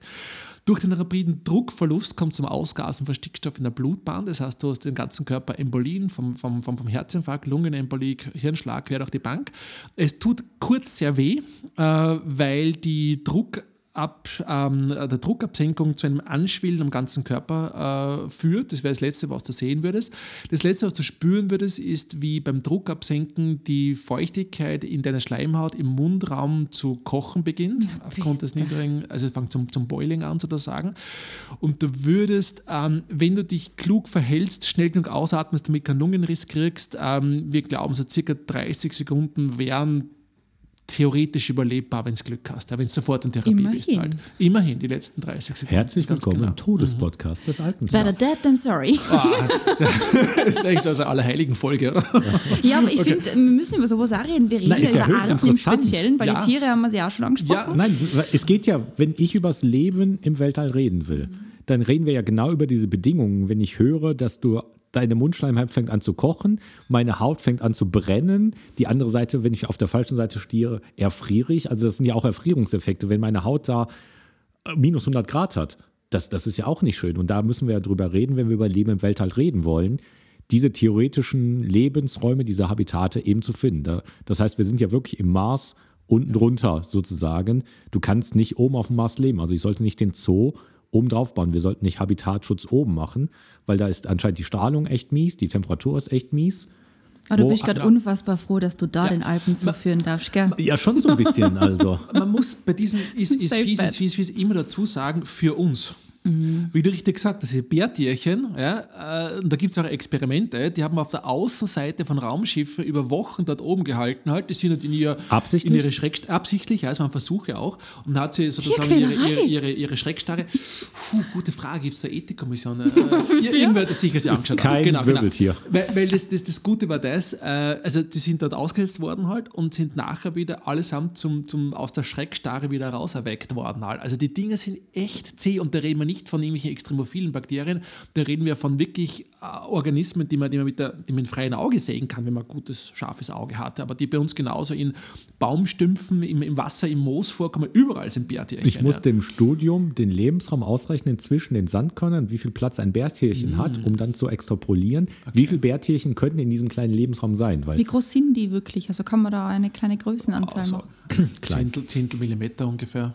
[SPEAKER 2] Durch den rapiden Druckverlust kommt zum Ausgasen von Stickstoff in der Blutbahn. Das heißt, du hast den ganzen Körper Embolien, vom, vom, vom, vom Herzinfarkt, Lungenembolie, Hirnschlag, quer durch die Bank. Es tut kurz sehr weh, äh, weil die Druck Ab, ähm, der Druckabsenkung zu einem Anschwillen am ganzen Körper äh, führt. Das wäre das Letzte, was du sehen würdest. Das Letzte, was du spüren würdest, ist, wie beim Druckabsenken die Feuchtigkeit in deiner Schleimhaut im Mundraum zu kochen beginnt, ja, aufgrund des niedrigen, also fängt zum, zum Boiling an sozusagen. Und du würdest, ähm, wenn du dich klug verhältst, schnell genug ausatmest, damit keinen Lungenriss kriegst, ähm, wir glauben, so circa 30 Sekunden wären theoretisch überlebbar, wenn du Glück hast, wenn du sofort in Therapie Immerhin. bist. Halt. Immerhin, die letzten 30 Sekunden.
[SPEAKER 4] Herzlich willkommen genau. im Todespodcast mhm. des Alten
[SPEAKER 3] Better dead than sorry. Oh, [laughs]
[SPEAKER 2] das ist eigentlich so eine allerheiligen Folge.
[SPEAKER 3] Ja, aber ich okay. finde, wir müssen über sowas auch reden. Wir reden Nein, ja über Arten im Speziellen, weil ja. die Tiere haben wir ja auch schon angesprochen. Ja.
[SPEAKER 4] Nein, es geht ja, wenn ich über das Leben im Weltall reden will, dann reden wir ja genau über diese Bedingungen. Wenn ich höre, dass du deine Mundschleimhaut fängt an zu kochen, meine Haut fängt an zu brennen, die andere Seite, wenn ich auf der falschen Seite stiere, erfriere ich. Also das sind ja auch Erfrierungseffekte, wenn meine Haut da äh, minus 100 Grad hat. Das, das ist ja auch nicht schön. Und da müssen wir ja drüber reden, wenn wir über Leben im Weltall reden wollen, diese theoretischen Lebensräume, diese Habitate eben zu finden. Das heißt, wir sind ja wirklich im Mars unten drunter sozusagen. Du kannst nicht oben auf dem Mars leben. Also ich sollte nicht den Zoo oben drauf bauen. Wir sollten nicht Habitatschutz oben machen, weil da ist anscheinend die Strahlung echt mies, die Temperatur ist echt mies.
[SPEAKER 3] Aber du bist gerade ja. unfassbar froh, dass du da ja. den Alpen zuführen darfst, gell?
[SPEAKER 4] Ja, schon so ein bisschen. Also.
[SPEAKER 2] Man muss bei diesen [laughs] ist, ist fies, ist fies, fies immer dazu sagen, für uns. Wie du richtig gesagt hast, diese Bärtierchen, ja, äh, und da gibt es auch Experimente, die haben auf der Außenseite von Raumschiffen über Wochen dort oben gehalten. Halt. Die sind halt in, ihr,
[SPEAKER 4] Absichtlich?
[SPEAKER 2] in ihre Schreck absichtlich, ja, es waren Versuche auch. Und hat sie sozusagen ihre, ihre, ihre, ihre Schreckstarre. Puh, gute Frage, gibt es da Ethikkommission? Äh, irgendwer hat das sicher sich angeschaut.
[SPEAKER 4] kein
[SPEAKER 2] genau, genau.
[SPEAKER 4] Wirbeltier.
[SPEAKER 2] Weil, weil das, das, das Gute war das, äh, also die sind dort ausgesetzt worden halt und sind nachher wieder allesamt zum, zum, aus der Schreckstarre wieder raus erweckt worden halt. Also die Dinge sind echt zäh und da reden wir nicht von irgendwelchen extremophilen Bakterien, da reden wir von wirklich äh, Organismen, die man, die, man mit der, die man mit freiem Auge sehen kann, wenn man ein gutes, scharfes Auge hat, aber die bei uns genauso in Baumstümpfen, im, im Wasser, im Moos vorkommen, überall sind Bärtierchen.
[SPEAKER 4] Ich musste
[SPEAKER 2] ja.
[SPEAKER 4] im Studium den Lebensraum ausrechnen zwischen den Sandkörnern, wie viel Platz ein Bärtierchen hat, um dann zu extrapolieren, wie viele Bärtierchen könnten in diesem kleinen Lebensraum sein. Weil
[SPEAKER 3] Wie groß sind die wirklich? Also kann man da eine kleine Größenanzahl
[SPEAKER 2] Also,
[SPEAKER 3] machen?
[SPEAKER 2] Zehntel, Zehntel Millimeter ungefähr.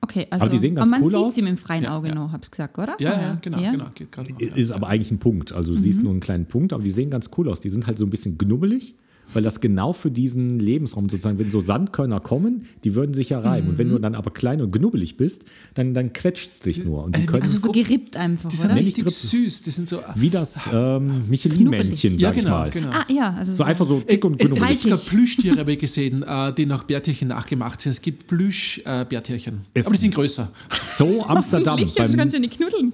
[SPEAKER 3] Okay, also
[SPEAKER 4] Aber die sehen ganz
[SPEAKER 3] man
[SPEAKER 4] cool
[SPEAKER 3] sieht
[SPEAKER 4] aus.
[SPEAKER 3] sie mit dem freien
[SPEAKER 2] Ja,
[SPEAKER 3] Auge
[SPEAKER 2] ja.
[SPEAKER 3] noch, hab's gesagt, oder?
[SPEAKER 2] Ja, ja, genau, genau, geht gerade noch.
[SPEAKER 4] Ist aber eigentlich ein Punkt. Also du siehst nur einen kleinen Punkt, aber die sehen ganz cool aus. Die sind halt so ein bisschen knubbelig, weil das genau für diesen Lebensraum sozusagen, wenn so Sandkörner kommen, die würden sich ja reiben. Und wenn du dann aber klein und knubbelig bist, dann, dann quetscht es dich nur. Und die
[SPEAKER 2] äh,
[SPEAKER 4] können,
[SPEAKER 3] Also so gerippt einfach,
[SPEAKER 2] Die sind
[SPEAKER 3] oder?
[SPEAKER 4] Ich
[SPEAKER 2] richtig süß, die sind so...
[SPEAKER 4] wie das ähm, Michelin-Männchen,
[SPEAKER 2] ja,
[SPEAKER 4] sag ich
[SPEAKER 2] genau,
[SPEAKER 4] mal.
[SPEAKER 2] genau.
[SPEAKER 3] Ah, ja, also
[SPEAKER 4] So einfach so dick und
[SPEAKER 2] Es
[SPEAKER 4] knubbelig.
[SPEAKER 2] gibt sogar
[SPEAKER 3] Faltig.
[SPEAKER 2] Plüschtiere, habe ich gesehen, äh, die nach Bärtierchen nachgemacht sind. Es gibt Plüsch-Bärtierchen.
[SPEAKER 4] Es-
[SPEAKER 2] aber die sind größer.
[SPEAKER 4] Zoo Amsterdam. [laughs]
[SPEAKER 3] Ich
[SPEAKER 4] beim,
[SPEAKER 3] kann schon nicht knuddeln.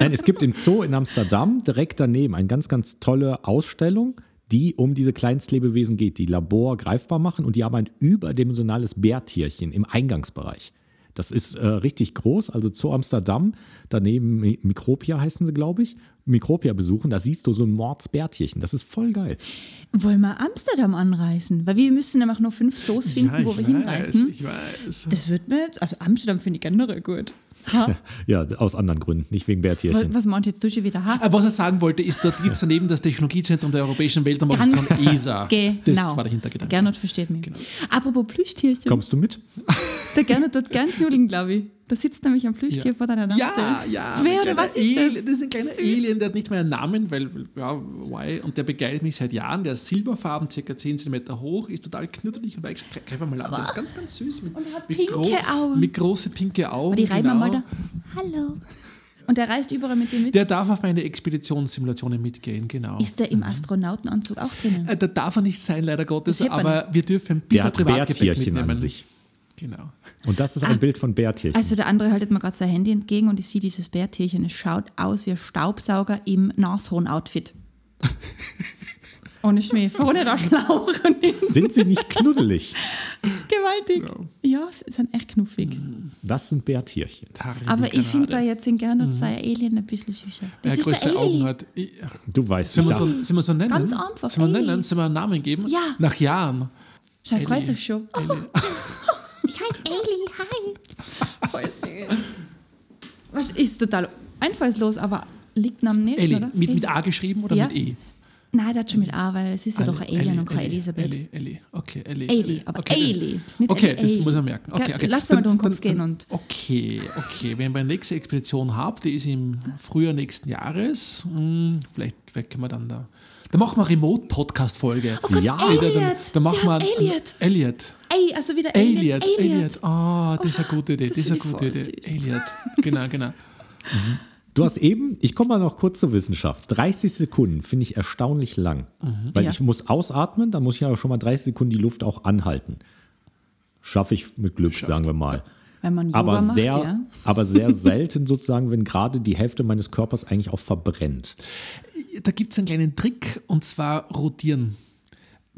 [SPEAKER 4] Nein, es gibt im Zoo in Amsterdam direkt daneben eine ganz, ganz tolle Ausstellung, die um diese Kleinstlebewesen geht, die Labor greifbar machen und die haben ein überdimensionales Bärtierchen im Eingangsbereich. Das ist äh, richtig groß, also Zoo Amsterdam, daneben Mi- Mikropia heißen sie, glaube ich. Mikropia besuchen, da siehst du so ein Mordsbärtierchen. Das ist voll geil.
[SPEAKER 3] Wollen wir Amsterdam anreisen? Weil wir müssen nämlich noch fünf Zoos finden, wo wir hinreisen.
[SPEAKER 2] ich weiß.
[SPEAKER 3] Das wird mir jetzt, also Amsterdam finde ich generell gut. Ha? [laughs]
[SPEAKER 4] Ja, aus anderen Gründen, nicht wegen
[SPEAKER 3] was,
[SPEAKER 4] Bärtierchen.
[SPEAKER 3] was meint jetzt du schon wieder? Ha?
[SPEAKER 2] Äh, Was er sagen wollte, ist, dort gibt es daneben das Technologiezentrum der Europäischen Weltraumorganisation ESA. [laughs]
[SPEAKER 3] Genau.
[SPEAKER 2] Das war der Hintergedanke.
[SPEAKER 3] Gernot versteht mich. Apropos Plüschtierchen.
[SPEAKER 4] Kommst du mit?
[SPEAKER 3] Der Gernot dort gern knuddeln, glaube ich. Da sitzt nämlich ein Plüschtier vor deiner Nase.
[SPEAKER 2] Ja, ja.
[SPEAKER 3] Wer oder was ist
[SPEAKER 2] Alien,
[SPEAKER 3] das?
[SPEAKER 2] Das ist ein kleiner
[SPEAKER 3] Süß.
[SPEAKER 2] Alien, der hat nicht mehr einen Namen, weil, ja, why? Und der begleitet mich seit Jahren. Der ist silberfarben, circa 10 cm hoch, ist total knuddelig und weich. Greif mal an. Der ist ganz, ganz süß. Mit,
[SPEAKER 3] Und er hat
[SPEAKER 2] mit
[SPEAKER 3] pinke Augen.
[SPEAKER 2] Mit große pinke Augen.
[SPEAKER 3] Die reiben wir
[SPEAKER 2] genau.
[SPEAKER 3] mal da. Hallo. Und der reist überall mit dir mit.
[SPEAKER 2] Der darf auf meine Expeditionssimulationen mitgehen, genau.
[SPEAKER 3] ist der im Astronautenanzug auch drinnen?
[SPEAKER 2] Äh, Da darf er nicht sein, leider Gottes, aber wir dürfen ein
[SPEAKER 4] Der
[SPEAKER 2] bisschen
[SPEAKER 4] hat
[SPEAKER 2] Privatgepäck
[SPEAKER 4] Bärtierchen an
[SPEAKER 2] mitnehmen.
[SPEAKER 4] sich.
[SPEAKER 2] Genau.
[SPEAKER 4] Und das ist ein Bild von Bärtierchen.
[SPEAKER 3] Also der andere haltet mir gerade sein Handy entgegen und ich sehe dieses Bärtierchen. Es schaut aus wie ein Staubsauger im Nashorn-Outfit. Ohne Schmäh, vorne der Schlauch.
[SPEAKER 4] Sind sie nicht knuddelig?
[SPEAKER 3] Gewaltig. Ja, sie sind echt knuffig.
[SPEAKER 4] Das sind Bärtierchen.
[SPEAKER 3] Aber ich finde da jetzt in Gernot sein Alien ein bisschen süßer. Das
[SPEAKER 2] er
[SPEAKER 3] ist der
[SPEAKER 2] größere Augen
[SPEAKER 3] Alien.
[SPEAKER 2] hat. Ich,
[SPEAKER 4] Du weißt
[SPEAKER 2] Sollen wir,
[SPEAKER 4] nicht.
[SPEAKER 2] so,
[SPEAKER 4] da-
[SPEAKER 2] sollen wir so nennen?
[SPEAKER 3] Ganz einfach,
[SPEAKER 2] Sollen wir nennen? Sollen wir einen Namen geben?
[SPEAKER 3] Ja.
[SPEAKER 2] Nach Jahren.
[SPEAKER 3] Schau, freut sich schon. Oh, [laughs]
[SPEAKER 5] Ich heiße Ailey, hi.
[SPEAKER 3] voll süß. Was ist total einfallslos, aber liegt am nächsten,
[SPEAKER 2] Ellie.
[SPEAKER 3] oder?
[SPEAKER 2] Mit, mit A geschrieben oder
[SPEAKER 3] Ja.
[SPEAKER 2] mit E?
[SPEAKER 3] Nein, der hat schon mit A, weil es ist ja doch ein Alien und keine Elisabeth.
[SPEAKER 2] Ellie, Ellie. Okay, Ellie.
[SPEAKER 3] Ellie, aber
[SPEAKER 2] okay.
[SPEAKER 3] Ellie, nicht
[SPEAKER 2] Okay,
[SPEAKER 3] Ellie,
[SPEAKER 2] das
[SPEAKER 3] Ellie.
[SPEAKER 2] muss er merken. Okay, okay.
[SPEAKER 3] lass mal durch den Kopf
[SPEAKER 2] dann-
[SPEAKER 3] gehen
[SPEAKER 2] dann-
[SPEAKER 3] und-
[SPEAKER 2] Okay, okay. Wenn wir eine nächste Expedition haben, die ist im Frühjahr nächsten Jahres, hm, vielleicht, vielleicht können wir dann da. Da machen wir eine Remote-Podcast-Folge.
[SPEAKER 3] Oh Gott,
[SPEAKER 4] Ja.
[SPEAKER 3] Elliot.
[SPEAKER 2] Da, da machen
[SPEAKER 3] Sie
[SPEAKER 2] wir
[SPEAKER 3] heißt Elliot.
[SPEAKER 2] Elliot.
[SPEAKER 3] Ey, also wieder Elliot.
[SPEAKER 2] Elliot,
[SPEAKER 3] Elliot.
[SPEAKER 2] Elliot. Oh, das ist eine gute Idee. Das, ist eine gute Idee.
[SPEAKER 3] süß.
[SPEAKER 2] Elliot. Genau, genau.
[SPEAKER 4] Du hast eben, ich komme mal noch kurz zur Wissenschaft. 30 Sekunden finde ich erstaunlich lang. Weil
[SPEAKER 3] Ja.
[SPEAKER 4] ich muss ausatmen, dann muss ich aber schon mal 30 Sekunden die Luft auch anhalten. Schaffe ich mit Glück, sagen wir mal.
[SPEAKER 3] Wenn man Yoga
[SPEAKER 4] Aber
[SPEAKER 3] macht,
[SPEAKER 4] sehr,
[SPEAKER 3] ja.
[SPEAKER 4] aber sehr selten sozusagen, wenn gerade die Hälfte meines Körpers eigentlich auch verbrennt.
[SPEAKER 2] Da gibt es einen kleinen Trick und zwar rotieren.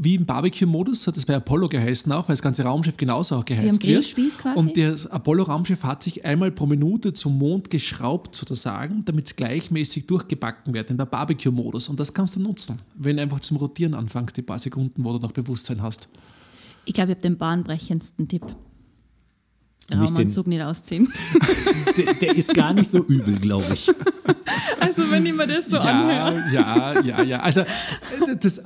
[SPEAKER 2] Wie im Barbecue-Modus hat das bei Apollo geheißen auch, weil das ganze Raumschiff genauso auch geheizt
[SPEAKER 3] am
[SPEAKER 2] wird.
[SPEAKER 3] Quasi?
[SPEAKER 2] Und das Apollo-Raumschiff hat sich einmal pro Minute zum Mond geschraubt sozusagen, damit es gleichmäßig durchgebacken wird, in der Barbecue-Modus. Und das kannst du nutzen, wenn du einfach zum Rotieren anfängst, die paar Sekunden, wo du noch Bewusstsein hast.
[SPEAKER 3] Ich glaube, ich habe den bahnbrechendsten Tipp.
[SPEAKER 4] Nicht den-
[SPEAKER 3] Raumanzug nicht ausziehen. [laughs]
[SPEAKER 4] Der, der ist gar nicht so übel, glaube ich. [laughs]
[SPEAKER 3] Also wenn ich mir das so anhöre.
[SPEAKER 2] Ja, ja, ja, ja. Also das, äh,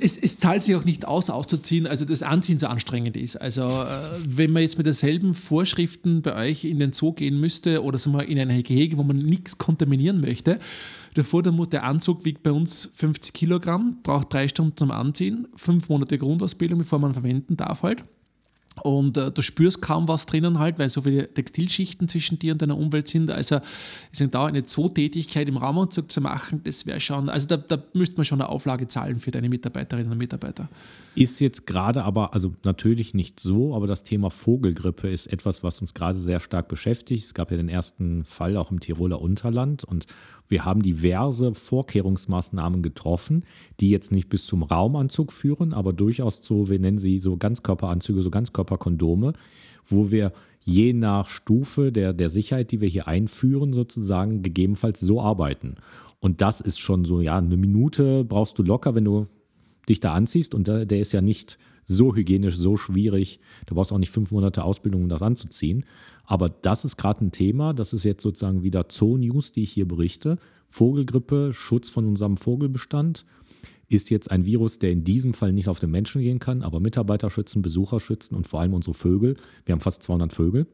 [SPEAKER 2] es, es zahlt sich auch nicht aus, auszuziehen, also das Anziehen so anstrengend ist. Also äh, wenn man jetzt mit derselben Vorschriften bei euch in den Zoo gehen müsste oder sagen wir, in ein Gehege, wo man nichts kontaminieren möchte, davor der, muss- der Anzug wiegt bei uns 50 Kilogramm, braucht drei Stunden zum Anziehen, fünf Monate Grundausbildung, bevor man verwenden darf halt. Und äh, du spürst kaum was drinnen halt, weil so viele Textilschichten zwischen dir und deiner Umwelt sind. Also sage, da eine Zootätigkeit im Raumanzug zu machen, das wäre schon, also da, da müsste man schon eine Auflage zahlen für deine Mitarbeiterinnen und Mitarbeiter.
[SPEAKER 4] Ist jetzt gerade aber, also natürlich nicht so, aber das Thema Vogelgrippe ist etwas, was uns gerade sehr stark beschäftigt. Es gab ja den ersten Fall auch im Tiroler Unterland und wir haben diverse Vorkehrungsmaßnahmen getroffen, die jetzt nicht bis zum Raumanzug führen, aber durchaus so, wir nennen sie so Ganzkörperanzüge, so Ganzkörperkondome, wo wir je nach Stufe der, der Sicherheit, die wir hier einführen, sozusagen gegebenenfalls so arbeiten. Und das ist schon so, ja, eine Minute brauchst du locker, wenn du dich da anziehst und der, der ist ja nicht so hygienisch, so schwierig. Da brauchst du auch nicht fünf Monate Ausbildung, um das anzuziehen. Aber das ist gerade ein Thema. Das ist jetzt sozusagen wieder Zoo-News, die ich hier berichte. Vogelgrippe, Schutz von unserem Vogelbestand ist jetzt ein Virus, der in diesem Fall nicht auf den Menschen gehen kann, aber Mitarbeiter schützen, Besucher schützen und vor allem unsere Vögel. Wir haben fast 200 Vögel,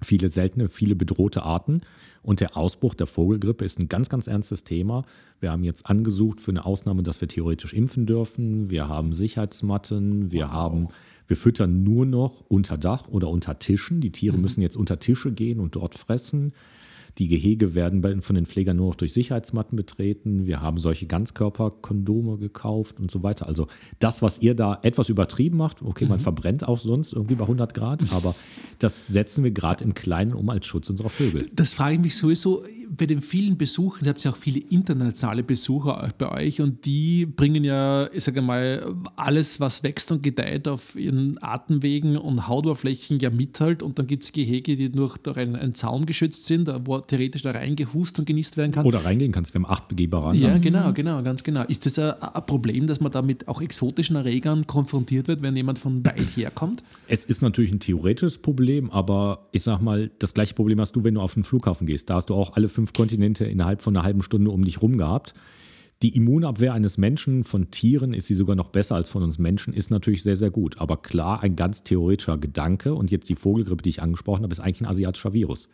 [SPEAKER 4] viele seltene, viele bedrohte Arten. Und der Ausbruch der Vogelgrippe ist ein ganz, ganz ernstes Thema. Wir haben jetzt angesucht für eine Ausnahme, dass wir theoretisch impfen dürfen. Wir haben Sicherheitsmatten, wir wow. haben wir füttern nur noch unter Dach oder unter Tischen. Die Tiere mhm. müssen jetzt unter Tische gehen und dort fressen. Die Gehege werden von den Pflegern nur noch durch Sicherheitsmatten betreten. Wir haben solche Ganzkörperkondome gekauft und so weiter. Also das, was ihr da etwas übertrieben macht, okay, man mhm. verbrennt auch sonst irgendwie bei 100 Grad, [laughs] aber das setzen wir gerade im Kleinen um als Schutz unserer Vögel.
[SPEAKER 2] Das frage ich mich sowieso bei den vielen Besuchen, ihr habt ja auch viele internationale Besucher bei euch und die bringen ja, ich sage mal, alles, was wächst und gedeiht auf ihren Atemwegen und Hautoberflächen ja mit halt und dann gibt es Gehege, die nur durch einen, einen Zaun geschützt sind, wo theoretisch da reingehust und genießt werden kann.
[SPEAKER 4] Oder reingehen kannst, wir haben acht begehbare
[SPEAKER 2] Ja, genau, genau, ganz genau. Ist das ein, ein Problem, dass man da mit auch exotischen Erregern konfrontiert wird, wenn jemand von weit herkommt?
[SPEAKER 4] Es ist natürlich ein theoretisches Problem, aber ich sag mal, das gleiche Problem hast du, wenn du auf den Flughafen gehst. Da hast du auch alle fünf Kontinente innerhalb von einer halben Stunde um dich rum gehabt. Die Immunabwehr eines Menschen von Tieren ist sie sogar noch besser als von uns Menschen, ist natürlich sehr, sehr gut. Aber klar, ein ganz theoretischer Gedanke und jetzt die Vogelgrippe, die ich angesprochen habe, ist eigentlich ein asiatischer Virus.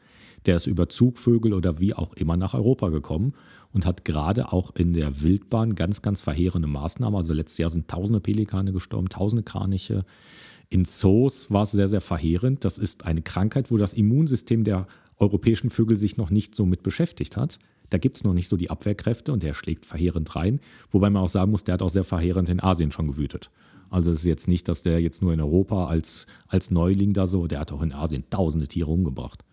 [SPEAKER 4] Der ist über Zugvögel oder wie auch immer nach Europa gekommen und hat gerade auch in der Wildbahn ganz, ganz verheerende Maßnahmen. Also letztes Jahr sind tausende Pelikane gestorben, tausende Kraniche. In Zoos war es sehr, sehr verheerend. Das ist eine Krankheit, wo das Immunsystem der europäischen Vögel sich noch nicht so mit beschäftigt hat. Da gibt es noch nicht so die Abwehrkräfte und der schlägt verheerend rein. Wobei man auch sagen muss, der hat auch sehr verheerend in Asien schon gewütet. Also es ist jetzt nicht, dass der jetzt nur in Europa als, als Neuling da so, der hat auch in Asien tausende Tiere umgebracht.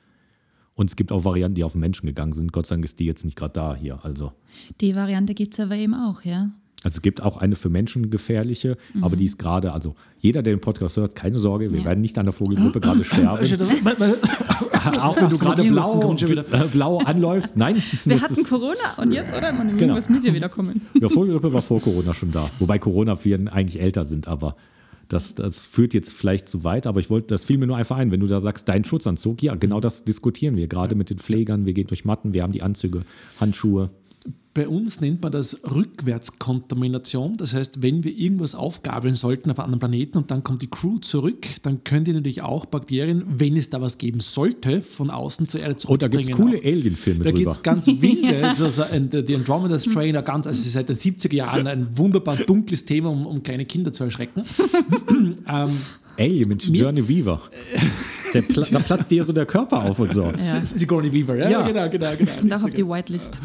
[SPEAKER 4] Und es gibt auch Varianten, die auf den Menschen gegangen sind. Gott sei Dank ist die jetzt nicht gerade da hier. Also.
[SPEAKER 3] Die Variante gibt es aber eben auch, ja.
[SPEAKER 4] Also es gibt auch eine für Menschen gefährliche, mhm. aber die ist gerade, also jeder, der den Podcast hört, keine Sorge, wir ja. werden nicht an der Vogelgruppe gerade [laughs] sterben. [laughs] auch wenn du gerade blau, äh, blau anläufst. Nein. [laughs]
[SPEAKER 3] Wir hatten Corona und jetzt, oder? Man, genau. Das muss ja wieder kommen. [laughs]
[SPEAKER 4] Ja, Vogelgrippe war vor Corona schon da. Wobei Corona-Viren eigentlich älter sind, aber das, das führt jetzt vielleicht zu weit, aber ich wollte, das fiel mir nur einfach ein, wenn du da sagst, dein Schutzanzug, ja, genau das diskutieren wir gerade mit den Pflegern, wir gehen durch Matten, wir haben die Anzüge, Handschuhe.
[SPEAKER 2] Bei uns nennt man das Rückwärtskontamination. Das heißt, wenn wir irgendwas aufgabeln sollten auf einem anderen Planeten und dann kommt die Crew zurück, dann können die natürlich auch Bakterien, wenn es da was geben sollte, von außen zur Erde zurückbringen.
[SPEAKER 4] Oh, da gibt es coole Alien-Filme
[SPEAKER 2] Da gibt es ganz wilde, [laughs] also so ein, die Andromeda Strainer, ganz, also seit den 70er Jahren ein wunderbar dunkles Thema, um, um kleine Kinder zu erschrecken. [laughs]
[SPEAKER 4] ähm, Alien mit Journey Weaver. Der Pla da platzt dir so der Körper auf und so.
[SPEAKER 2] Ja. Sigourney Weaver, ja? ja. Genau, genau, genau.
[SPEAKER 3] Kommt auch auf die Whitelist.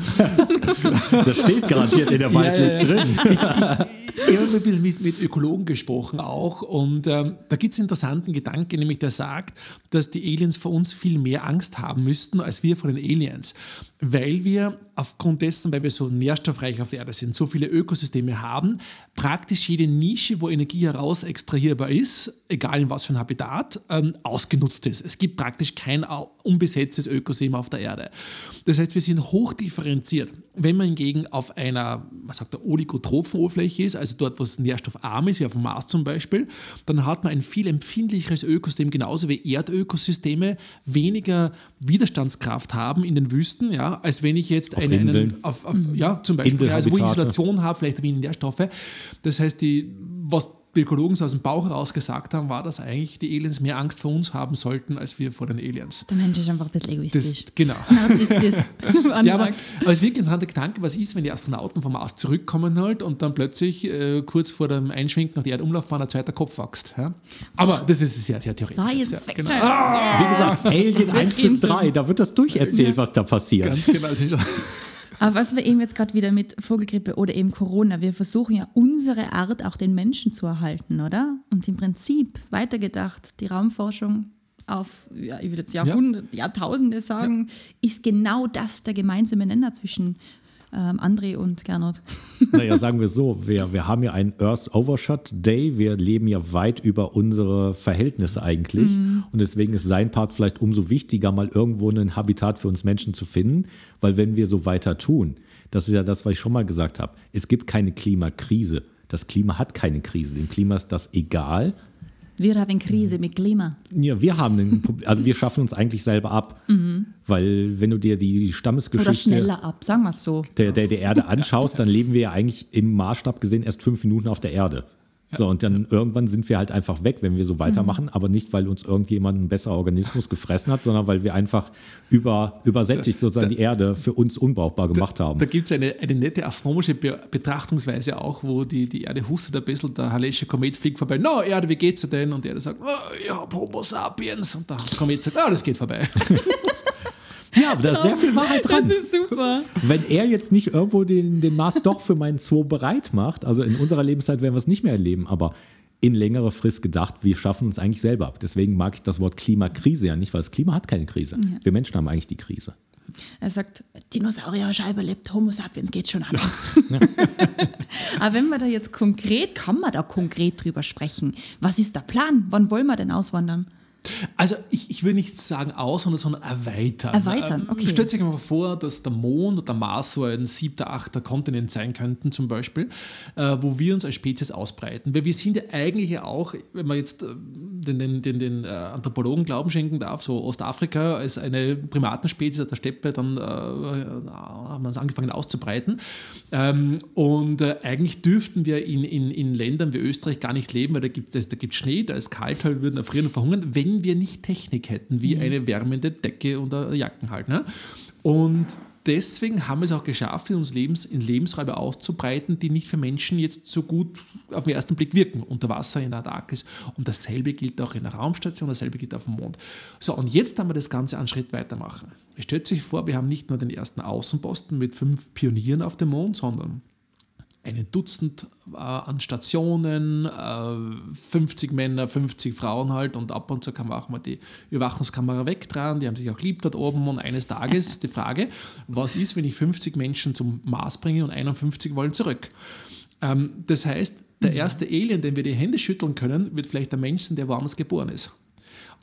[SPEAKER 4] das steht garantiert in der Whitelist ja, drin.
[SPEAKER 2] Ich, ich, habe ein bisschen mit, mit Ökologen gesprochen auch und ähm, da gibt es einen interessanten Gedanken, nämlich der sagt, dass die Aliens vor uns viel mehr Angst haben müssten als wir vor den Aliens, weil wir aufgrund dessen, weil wir so nährstoffreich auf der Erde sind, so viele Ökosysteme haben, praktisch jede Nische, wo Energie heraus extrahierbar ist, egal in was für ein Habitat, ähm, ausgenutzt ist. Es gibt praktisch kein unbesetztes Ökosystem auf der Erde. Das heißt, wir sind hochdifferenziert. Wenn man hingegen auf einer, was sagt der, oligotrophen Oberfläche ist, also dort, wo es nährstoffarm ist, wie auf dem Mars zum Beispiel, dann hat man ein viel empfindlicheres Ökosystem, genauso wie Erdökosysteme weniger Widerstandskraft haben in den Wüsten, ja, als wenn ich jetzt
[SPEAKER 4] auf eine, einen,
[SPEAKER 2] auf, auf, ja, zum Beispiel, also wo ich Isolation habe, vielleicht wenig Nährstoffe. Das heißt, die, was Biologen so aus dem Bauch heraus gesagt haben, war, dass eigentlich die Aliens mehr Angst vor uns haben sollten, als wir vor den Aliens.
[SPEAKER 3] Der Mensch ist einfach ein bisschen egoistisch. [laughs]
[SPEAKER 2] Das, genau. [laughs]
[SPEAKER 3] Narzisstisch.
[SPEAKER 2] Ja, aber, aber es ist wirklich ein interessanter Gedanke, was ist, wenn die Astronauten vom Mars zurückkommen halt und dann plötzlich äh, kurz vor dem Einschwenken auf die Erdumlaufbahn ein zweiter Kopf wächst. Ja? Aber das ist sehr, sehr theoretisch.
[SPEAKER 3] Science
[SPEAKER 2] ja,
[SPEAKER 3] Fiction.
[SPEAKER 2] Genau. Ah,
[SPEAKER 4] Wie gesagt, Alien 1 bis 3, da wird das durcherzählt, was da passiert.
[SPEAKER 2] ganz genau. [laughs]
[SPEAKER 3] Aber was wir eben jetzt gerade wieder mit Vogelgrippe oder eben Corona, wir versuchen ja unsere Art auch den Menschen zu erhalten, oder? Und im Prinzip weitergedacht, die Raumforschung auf, ja, ich würde jetzt Jahrhunderte, Jahrtausende sagen, ist genau das der gemeinsame Nenner zwischen ähm, André und Gernot. [laughs]
[SPEAKER 4] Naja, sagen wir so, wir, wir haben ja einen Earth Overshot Day, wir leben ja weit über unsere Verhältnisse eigentlich und deswegen ist sein Part vielleicht umso wichtiger, mal irgendwo ein Habitat für uns Menschen zu finden, weil wenn wir so weiter tun, das ist ja das, was ich schon mal gesagt habe, es gibt keine Klimakrise. Das Klima hat keine Krise. Dem Klima ist das egal.
[SPEAKER 3] Wir haben Krise mit Klima.
[SPEAKER 4] Ja, wir haben ein Problem, [laughs] also wir schaffen uns eigentlich selber ab, weil wenn du dir die
[SPEAKER 3] Oder
[SPEAKER 4] Stammesgeschichte
[SPEAKER 3] schneller ab, sagen wir es so.
[SPEAKER 4] der, der, der Erde anschaust, dann leben wir ja eigentlich im Maßstab gesehen erst fünf Minuten auf der Erde. So, und dann irgendwann sind wir halt einfach weg, wenn wir so weitermachen, aber nicht, weil uns irgendjemand ein besserer Organismus gefressen hat, sondern weil wir einfach über, übersättigt sozusagen die Erde für uns unbrauchbar gemacht haben.
[SPEAKER 2] Da gibt es eine, eine nette astronomische Be Betrachtungsweise auch, wo die, die Erde hustet ein bisschen, der Hallesche Komet fliegt vorbei. Na, Erde, wie geht's dir denn? Und die Erde sagt, oh, ich hab Homo sapiens. Und der Komet sagt, ah, das geht vorbei. [laughs]
[SPEAKER 4] Ja, aber da ist sehr viel Wahrheit dran.
[SPEAKER 3] Das ist super.
[SPEAKER 4] Wenn er jetzt nicht irgendwo den, den Mars doch für meinen Zoo bereit macht, also in unserer Lebenszeit werden wir es nicht mehr erleben, aber in längere Frist gedacht, wir schaffen uns eigentlich selber ab. Deswegen mag ich das Wort Klimakrise ja nicht, weil das Klima hat keine Krise. Wir Menschen haben eigentlich die Krise.
[SPEAKER 3] Er sagt, Dinosaurier-Scheibe lebt, Homo sapiens geht schon an. [laughs] Aber wenn wir da jetzt konkret, kann man da konkret drüber sprechen? Was ist der Plan? Wann wollen wir denn auswandern?
[SPEAKER 2] Also ich, ich würde nicht sagen auswandern, sondern erweitern.
[SPEAKER 3] Erweitern,
[SPEAKER 2] Ähm,
[SPEAKER 3] okay.
[SPEAKER 2] Stellt sich einfach vor, dass der Mond und der Mars so ein siebter, achter Kontinent sein könnten zum Beispiel, äh, wo wir uns als Spezies ausbreiten. Weil wir sind ja eigentlich ja auch, wenn man jetzt äh, den, den, den, den äh, Anthropologen Glauben schenken darf, so Ostafrika als eine Primatenspezies aus der Steppe, dann äh, haben wir uns angefangen auszubreiten. Ähm, und eigentlich dürften wir in, in, in Ländern wie Österreich gar nicht leben, weil da gibt es da gibt's Schnee, da ist kalt, halt, wir würden erfrieren und verhungern, wenn wir nicht Technik hätten, wie eine wärmende Decke und Jacken halt. Ne? Und deswegen haben wir es auch geschafft, uns Lebens, in Lebensräume auszubreiten, die nicht für Menschen jetzt so gut auf den ersten Blick wirken, unter Wasser in der Antarktis. Und dasselbe gilt auch in der Raumstation, dasselbe gilt auf dem Mond. So, und jetzt haben wir das Ganze einen Schritt weitermachen. Stellt sich vor, wir haben nicht nur den ersten Außenposten mit fünf Pionieren auf dem Mond, sondern ein Dutzend äh, an Stationen, äh, 50 Männer, 50 Frauen halt und ab und zu kann man auch mal die Überwachungskamera wegdrehen, die haben sich auch lieb dort oben und eines Tages die Frage, was ist, wenn ich 50 Menschen zum Mars bringe und 51 wollen zurück? Ähm, das heißt, der erste Alien, den wir die Hände schütteln können, wird vielleicht der Mensch sein, der woanders geboren ist.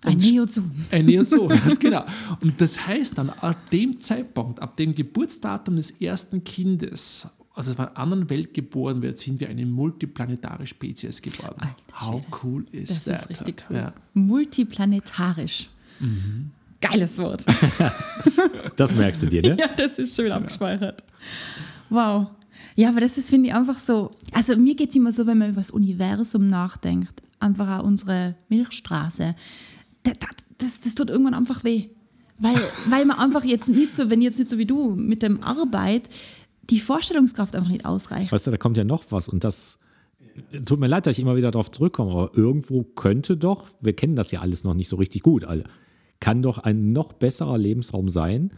[SPEAKER 3] Ein Neozoo.
[SPEAKER 2] Ein Neozoo, ganz genau. Und das heißt dann, ab dem Zeitpunkt, ab dem Geburtsdatum des ersten Kindes, also von einer anderen Welt geboren wird, sind wir eine multiplanetare Spezies geworden.
[SPEAKER 3] Alter
[SPEAKER 2] How
[SPEAKER 3] Schwede.
[SPEAKER 2] cool ist
[SPEAKER 3] Das
[SPEAKER 2] that?
[SPEAKER 3] ist richtig cool.
[SPEAKER 2] Ja.
[SPEAKER 3] Multiplanetarisch. Geiles Wort. [laughs]
[SPEAKER 4] Das merkst du dir, ne?
[SPEAKER 3] ja, das ist schön abgespeichert. Wow. Ja, aber das ist, finde ich, einfach so. Also, mir geht es immer so, wenn man über das Universum nachdenkt, einfach auch unsere Milchstraße. Da- da- Das, das tut irgendwann einfach weh. Weil, weil man einfach jetzt nicht so, wenn jetzt nicht so wie du mit dem Arbeit, die Vorstellungskraft einfach nicht ausreicht.
[SPEAKER 4] Weißt du, da kommt ja noch was und das tut mir leid, dass ich immer wieder darauf zurückkomme, aber irgendwo könnte doch, wir kennen das ja alles noch nicht so richtig gut, alle, kann doch ein noch besserer Lebensraum sein,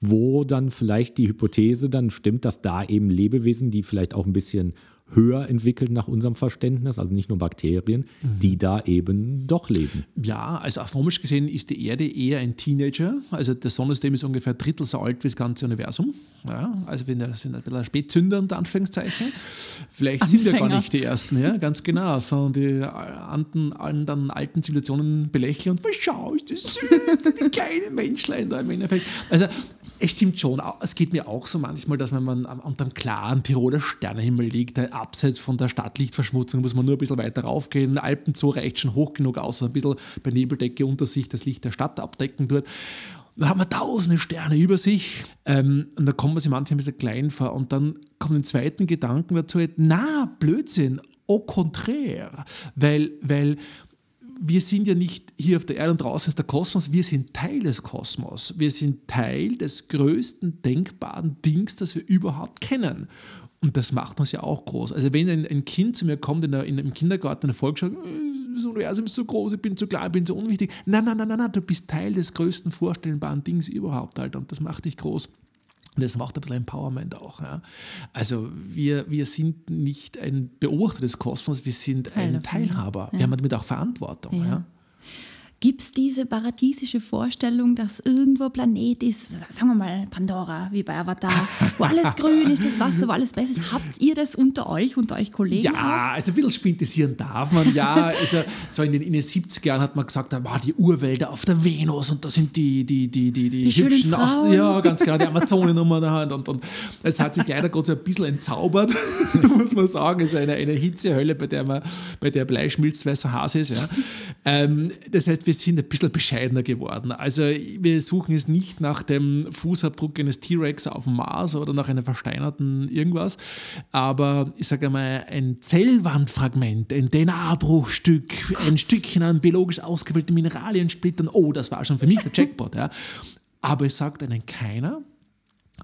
[SPEAKER 4] wo dann vielleicht die Hypothese dann stimmt, dass da eben Lebewesen, die vielleicht auch ein bisschen höher entwickelt nach unserem Verständnis, also nicht nur Bakterien, die da eben doch leben.
[SPEAKER 2] Ja, also astronomisch gesehen ist die Erde eher ein Teenager. Also das Sonnensystem ist ungefähr ein Drittel so alt wie das ganze Universum. Ja, also wir sind ein bisschen ein Spätzünder unter Anführungszeichen. Vielleicht sind wir gar
[SPEAKER 3] Anfänger.
[SPEAKER 2] nicht die Ersten, ja, ganz genau. Sondern die anderen, allen dann alten Zivilisationen belächeln und schau, ist das süß, die kleinen Menschlein da im Endeffekt. Also es stimmt schon, es geht mir auch so manchmal, dass wenn man am- unter einem klaren Tiroler Sternenhimmel liegt, abseits von der Stadtlichtverschmutzung, muss man nur ein bisschen weiter raufgehen. Alpenzoo reicht schon hoch genug aus, ein bisschen bei Nebeldecke unter sich das Licht der Stadt abdecken tut. Da haben wir tausende Sterne über sich ähm, und da kommt man sich manchmal ein bisschen klein vor und dann kommt ein zweiten Gedanken dazu, na, Blödsinn, au contraire, weil, weil wir sind ja nicht hier auf der Erde und draußen ist der Kosmos, wir sind Teil des Kosmos. Wir sind Teil des größten denkbaren Dings, das wir überhaupt kennen. Und das macht uns ja auch groß. Also wenn ein, ein Kind zu mir kommt in der, in, im Kindergarten in der Volksschule, das Universum ist so groß, ich bin zu klein, ich bin so unwichtig. Nein, nein, nein, nein, nein, du bist Teil des größten vorstellbaren Dings überhaupt, Alter. Und das macht dich groß. Und das macht ein bisschen Empowerment auch. Ja. Also wir, wir sind nicht ein Beobachter des Kosmos, wir sind
[SPEAKER 3] Teil
[SPEAKER 2] ein. Teilhaber. Wir haben damit auch Verantwortung. Ja.
[SPEAKER 3] Gibt es diese paradiesische Vorstellung, dass irgendwo ein Planet ist, sagen wir mal Pandora, wie bei Avatar, wo alles [laughs] grün ist, das Wasser, wo alles besser ist? Habt ihr das unter euch, unter euch Kollegen auch?
[SPEAKER 2] Ja, also ein bisschen spintisieren darf man, ja. Also so in den, in den 70er Jahren hat man gesagt, da war die Urwälder auf der Venus und da sind die, die, die, die, die,
[SPEAKER 3] Die
[SPEAKER 2] hübschen
[SPEAKER 3] Frauen.
[SPEAKER 2] Ja, ganz genau, die Amazonennummer da und, und es hat sich leider Gott ein bisschen entzaubert, [laughs] muss man sagen. Es ist eine, eine Hitzehölle, bei der, man, bei der Blei schmilzt, weil es so heiß ist. Ja. Ähm, das heißt, wir sind ein bisschen bescheidener geworden. Also wir suchen jetzt nicht nach dem Fußabdruck eines T-Rex auf dem Mars oder nach einem versteinerten irgendwas, aber ich sage mal, ein Zellwandfragment, ein DNA-Bruchstück, ein Stückchen an biologisch ausgewählten Mineraliensplittern, oh, das war schon für mich der Jackpot. Ja. Aber es sagt einen keiner,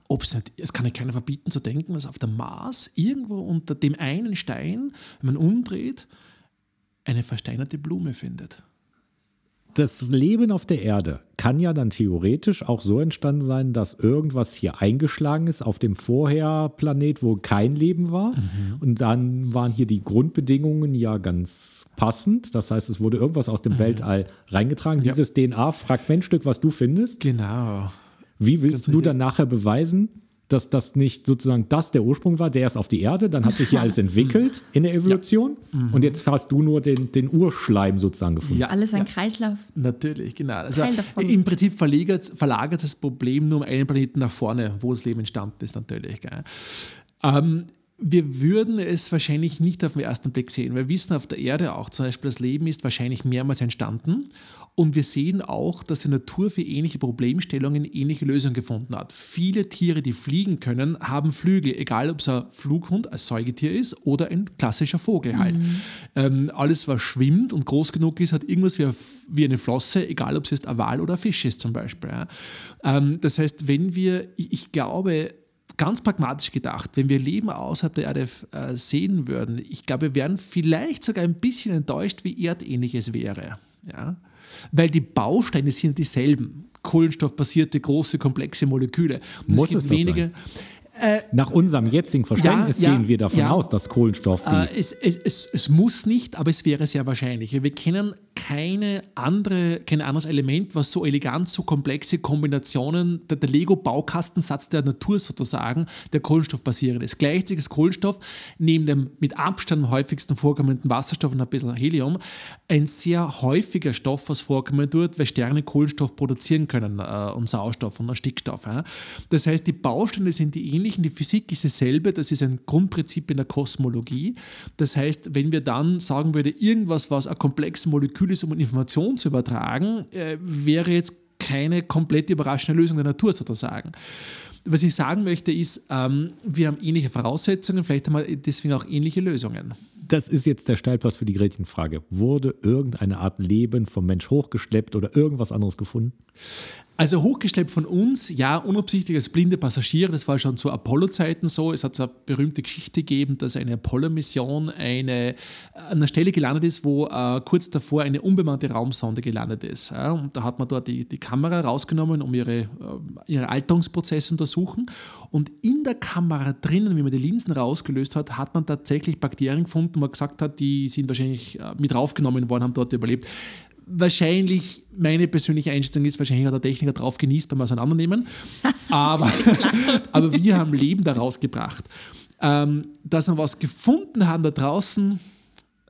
[SPEAKER 2] ob es nicht, es kann ja keiner verbieten zu denken, dass auf dem Mars irgendwo unter dem einen Stein, wenn man umdreht, eine versteinerte Blume findet.
[SPEAKER 4] Das Leben auf der Erde kann ja dann theoretisch auch so entstanden sein, dass irgendwas hier eingeschlagen ist auf dem Vorherplanet, wo kein Leben war. Und dann waren hier die Grundbedingungen ja ganz passend. Das heißt, es wurde irgendwas aus dem Weltall reingetragen.
[SPEAKER 2] Ja.
[SPEAKER 4] Dieses DNA-Fragmentstück, was du findest,
[SPEAKER 2] Genau.
[SPEAKER 4] wie willst
[SPEAKER 2] Ganz
[SPEAKER 4] du
[SPEAKER 2] richtig.
[SPEAKER 4] dann nachher beweisen, dass das nicht sozusagen das der Ursprung war, der ist auf die Erde, dann hat sich hier [laughs] alles entwickelt in der Evolution und jetzt hast du nur den, den Urschleim sozusagen gefunden.
[SPEAKER 2] Ja.
[SPEAKER 3] Alles ein Kreislauf.
[SPEAKER 2] Natürlich, genau. Also. Im Prinzip verlagert, verlagert das Problem nur um einen Planeten nach vorne, wo das Leben entstanden ist, natürlich. Gell. Ähm, wir würden es wahrscheinlich nicht auf den ersten Blick sehen. Wir wissen auf der Erde auch zum Beispiel, das Leben ist wahrscheinlich mehrmals entstanden. Und wir sehen auch, dass die Natur für ähnliche Problemstellungen ähnliche Lösungen gefunden hat. Viele Tiere, die fliegen können, haben Flügel, egal ob es ein Flughund als Säugetier ist oder ein klassischer Vogel halt. Ähm, alles, was schwimmt und groß genug ist, hat irgendwas wie, eine- Flosse, egal ob es jetzt ein Wal oder ein Fisch ist zum Beispiel. Ja. Ähm, das heißt, wenn wir, ich, ich glaube, ganz pragmatisch gedacht, wenn wir Leben außerhalb der Erde äh, sehen würden, ich glaube, wir wären vielleicht sogar ein bisschen enttäuscht, wie erdähnlich es wäre. Ja? Weil die Bausteine sind dieselben. Kohlenstoffbasierte, große, komplexe Moleküle. Und
[SPEAKER 4] Muss es das
[SPEAKER 2] wenige.
[SPEAKER 4] Nach unserem jetzigen Verständnis
[SPEAKER 2] Ja, ja,
[SPEAKER 4] gehen wir davon
[SPEAKER 2] ja.
[SPEAKER 4] aus, dass Kohlenstoff
[SPEAKER 2] Äh, es, es, es, es muss nicht, aber es wäre sehr wahrscheinlich. Wir kennen keine andere, kein anderes Element, was so elegant, so komplexe Kombinationen, der, der Lego-Baukastensatz der Natur sozusagen, der kohlenstoffbasierend ist. Gleichzeitig ist Kohlenstoff neben dem mit Abstand am häufigsten vorkommenden Wasserstoff und ein bisschen Helium ein sehr häufiger Stoff, was vorkommen tut, weil Sterne Kohlenstoff produzieren können äh, und Sauerstoff und Stickstoff. Ja. Das heißt, die Bausteine sind die ähnlichen, die Physik ist dieselbe, das ist ein Grundprinzip in der Kosmologie. Das heißt, wenn wir dann sagen würde, irgendwas, was ein komplexes Molekül ist, um Information zu übertragen, äh, wäre jetzt keine komplett überraschende Lösung der Natur sozusagen. Was ich sagen möchte, ist, ähm, wir haben ähnliche Voraussetzungen, vielleicht haben wir deswegen auch ähnliche Lösungen.
[SPEAKER 4] Das ist jetzt der Steilpass für die Gretchenfrage. Wurde irgendeine Art Leben vom Mensch hochgeschleppt oder irgendwas anderes gefunden?
[SPEAKER 2] Also hochgeschleppt von uns, ja, unabsichtlich als blinde Passagiere, das war schon zu Apollo-Zeiten so. Es hat eine berühmte Geschichte gegeben, dass eine Apollo-Mission eine, an einer Stelle gelandet ist, wo äh, kurz davor eine unbemannte Raumsonde gelandet ist. Ja, und da hat man dort die, die Kamera rausgenommen, um ihre, äh, ihre Alterungsprozesse zu untersuchen. Und in der Kamera drinnen, wie man die Linsen rausgelöst hat, hat man tatsächlich Bakterien gefunden, wo man gesagt hat, die sind wahrscheinlich äh, mit raufgenommen worden, haben dort überlebt wahrscheinlich, meine persönliche Einschätzung ist, wahrscheinlich hat der Techniker drauf genießt beim Auseinandernehmen. [laughs] Aber, [laughs] aber wir haben Leben daraus gebracht. Ähm, dass wir was gefunden haben da draußen,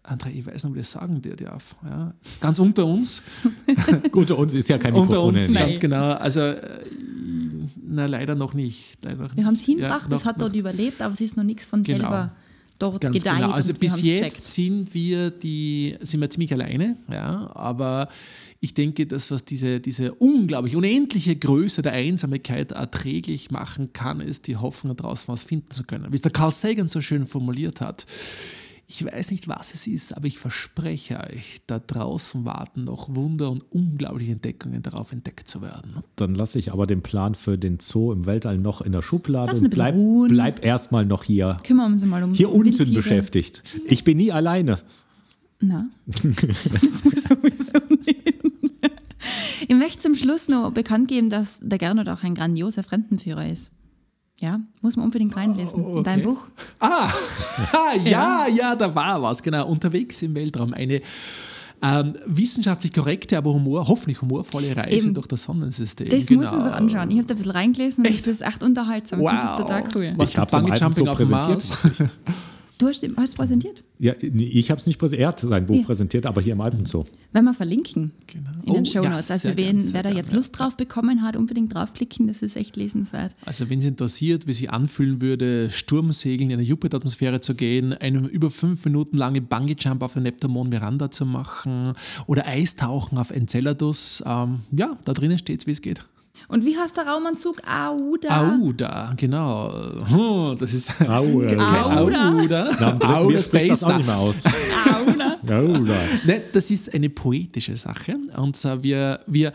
[SPEAKER 2] André, ich weiß nicht, ob ich das sagen dir darf. Ja, ganz unter uns. [laughs]
[SPEAKER 4] Unter uns ist ja kein
[SPEAKER 2] unter
[SPEAKER 4] Mikrofon.
[SPEAKER 2] uns,
[SPEAKER 4] in der
[SPEAKER 2] ganz genau. Also, äh, na, leider noch nicht. Leider noch
[SPEAKER 3] Wir haben es
[SPEAKER 2] nicht.
[SPEAKER 3] hingebracht,
[SPEAKER 2] Ja,
[SPEAKER 3] es hat
[SPEAKER 2] noch-
[SPEAKER 3] dort überlebt, aber es ist noch nichts von
[SPEAKER 2] Genau.
[SPEAKER 3] selber dort
[SPEAKER 2] Ganz
[SPEAKER 3] gedeiht.
[SPEAKER 2] genau. Also bis jetzt
[SPEAKER 3] gecheckt.
[SPEAKER 2] sind wir die, sind wir ziemlich alleine, ja, aber ich denke, dass was diese, diese unglaublich unendliche Größe der Einsamkeit erträglich machen kann, ist die Hoffnung, daraus was finden zu können. Wie es der Carl Sagan so schön formuliert hat. Ich weiß nicht, was es ist, aber ich verspreche euch, da draußen warten noch Wunder und unglaubliche Entdeckungen darauf, entdeckt zu werden.
[SPEAKER 4] Dann lasse ich aber den Plan für den Zoo im Weltall noch in der Schublade
[SPEAKER 3] Lass
[SPEAKER 4] und bleib,
[SPEAKER 3] ruhen.
[SPEAKER 4] bleib erstmal noch hier,
[SPEAKER 3] Kümmern uns mal um
[SPEAKER 4] hier unten
[SPEAKER 3] Wildtiere.
[SPEAKER 4] beschäftigt. Ich bin nie alleine.
[SPEAKER 3] Na, das ist sowieso nicht. Ich möchte zum Schluss noch bekannt geben, dass der Gernot auch ein grandioser Fremdenführer ist. Ja, muss man unbedingt reinlesen. In dein
[SPEAKER 2] okay.
[SPEAKER 3] Buch.
[SPEAKER 2] Ah, [laughs] ja, ja, da war was, genau. Unterwegs im Weltraum. Eine ähm, wissenschaftlich korrekte, aber Humor, hoffentlich humorvolle Reise
[SPEAKER 3] Eben.
[SPEAKER 2] durch das Sonnensystem.
[SPEAKER 3] Das
[SPEAKER 2] genau.
[SPEAKER 3] muss man sich anschauen. Ich habe da ein bisschen reingelesen und das ist echt unterhaltsam. Ich finde das total cool.
[SPEAKER 2] Was
[SPEAKER 4] Ich Alten
[SPEAKER 2] Jumping
[SPEAKER 4] so
[SPEAKER 2] auf dem
[SPEAKER 4] präsentiert.
[SPEAKER 2] Mars. [laughs]
[SPEAKER 3] Du hast es präsentiert?
[SPEAKER 4] Ja, ich habe es nicht präsentiert. Er hat sein Buch
[SPEAKER 3] Ja.
[SPEAKER 4] präsentiert, aber hier im Alpenzoo.
[SPEAKER 3] Wenn wir verlinken
[SPEAKER 2] Genau.
[SPEAKER 3] in den
[SPEAKER 2] Oh,
[SPEAKER 3] Show
[SPEAKER 2] ja,
[SPEAKER 3] Notes. also
[SPEAKER 2] sehr
[SPEAKER 3] wen,
[SPEAKER 2] gern,
[SPEAKER 3] wer da
[SPEAKER 2] gern,
[SPEAKER 3] jetzt
[SPEAKER 2] ja.
[SPEAKER 3] Lust drauf bekommen hat, unbedingt draufklicken. Das ist echt lesenswert.
[SPEAKER 2] Also wenn Sie interessiert, wie sich anfühlen würde, Sturmsegeln in eine Jupiteratmosphäre zu gehen, einen über fünf Minuten lange Bungee-Jump auf der Neptamon Miranda zu machen oder Eistauchen auf Enceladus, ähm, ja, da drinnen steht wie es geht.
[SPEAKER 3] Und wie heißt der Raumanzug? Auda.
[SPEAKER 2] Auda, genau. Hm, Das ist [laughs]
[SPEAKER 4] Au, äh,
[SPEAKER 3] Auda.
[SPEAKER 2] Auda. Auda
[SPEAKER 4] das
[SPEAKER 2] Space
[SPEAKER 4] auch nicht mehr aus.
[SPEAKER 3] Auda.
[SPEAKER 4] Auda.
[SPEAKER 2] Ne, das ist eine poetische Sache. Und zwar wir, wir,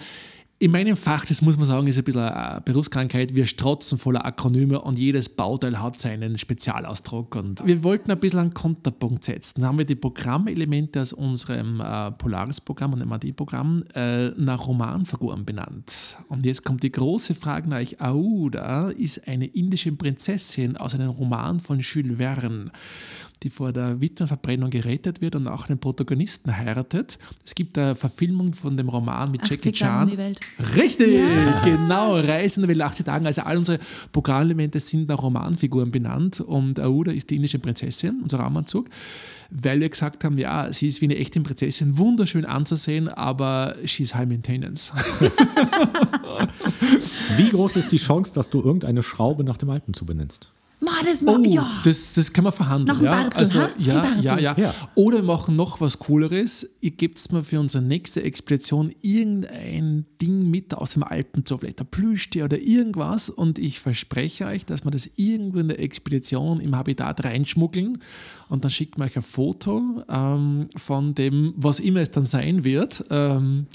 [SPEAKER 2] in meinem Fach, das muss man sagen, ist ein bisschen eine Berufskrankheit, wir strotzen voller Akronyme und jedes Bauteil hat seinen Spezialausdruck. Und wir wollten ein bisschen einen Konterpunkt setzen. Da haben wir die Programmelemente aus unserem äh, Polaris-Programm und MAD-Programm äh, nach Romanfiguren benannt. Und jetzt kommt die große Frage nach euch. Aouda ist eine indische Prinzessin aus einem Roman von Jules Verne die vor der Witwenverbrennung gerettet wird und auch einen Protagonisten heiratet. Es gibt eine Verfilmung von dem Roman mit
[SPEAKER 3] 80
[SPEAKER 2] Jackie Chan.
[SPEAKER 3] die Welt.
[SPEAKER 2] Richtig, genau. Reisen Welt 80 Tagen. Also all unsere Programmelemente sind nach Romanfiguren benannt und Aouda ist die indische Prinzessin, unser Raumanzug. Weil wir gesagt haben, ja, sie ist wie eine echte Prinzessin, wunderschön anzusehen, aber she's high maintenance. [laughs]
[SPEAKER 4] Wie groß ist die Chance, dass du irgendeine Schraube nach dem Alpenzoo benennst?
[SPEAKER 3] Ma, das ma, ja.
[SPEAKER 2] Oh, das, das kann man verhandeln.
[SPEAKER 3] Dem
[SPEAKER 2] ja?
[SPEAKER 3] Bartel,
[SPEAKER 2] also,
[SPEAKER 3] ha?
[SPEAKER 2] ja,
[SPEAKER 3] Ein
[SPEAKER 2] ja, ja,
[SPEAKER 4] Ja.
[SPEAKER 2] Oder wir machen noch was Cooleres. Ihr gebt mir für unsere nächste Expedition irgendein Ding mit aus dem Alpenzoo, vielleicht ein Plüschtier oder irgendwas. Und ich verspreche euch, dass wir das irgendwo in der Expedition im Habitat reinschmuggeln. Und dann schickt man euch ein Foto ähm, von dem, was immer es dann sein wird, ähm,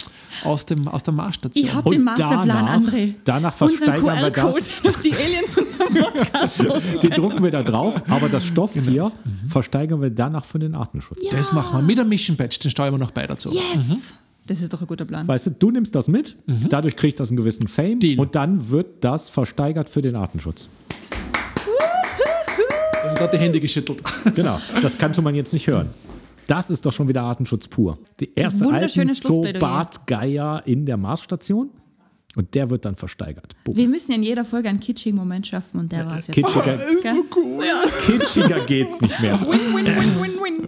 [SPEAKER 2] aus, dem, aus der Marsstation.
[SPEAKER 3] Ich habe den Masterplan,
[SPEAKER 4] danach-
[SPEAKER 3] André.
[SPEAKER 4] danach versteigern wir das.
[SPEAKER 3] Dass [laughs] die Aliens unseren Podcast.
[SPEAKER 4] Den drucken wir da drauf, aber das Stofftier versteigern wir danach für den Artenschutz.
[SPEAKER 2] Das machen wir mit einem Mission Badge, den steuern wir noch bei dazu.
[SPEAKER 3] Yes! Das ist doch ein guter Plan.
[SPEAKER 4] Weißt du, du nimmst das mit, dadurch kriegt das einen gewissen Fame
[SPEAKER 2] Deal.
[SPEAKER 4] und dann wird das versteigert für den Artenschutz.
[SPEAKER 2] Hat die Hände geschüttelt. [laughs]
[SPEAKER 4] Genau, das kannte man jetzt nicht hören. Das ist doch schon wieder Artenschutz pur. Die erste. Bartgeier in der Marsstation und der wird dann versteigert. Boom.
[SPEAKER 3] Wir müssen in jeder Folge einen kitschigen Moment schaffen und der war es jetzt.
[SPEAKER 4] Kitschiger,
[SPEAKER 3] Gell?
[SPEAKER 2] cool.
[SPEAKER 4] kitschiger geht's nicht mehr.
[SPEAKER 3] Win, win, win, win, win.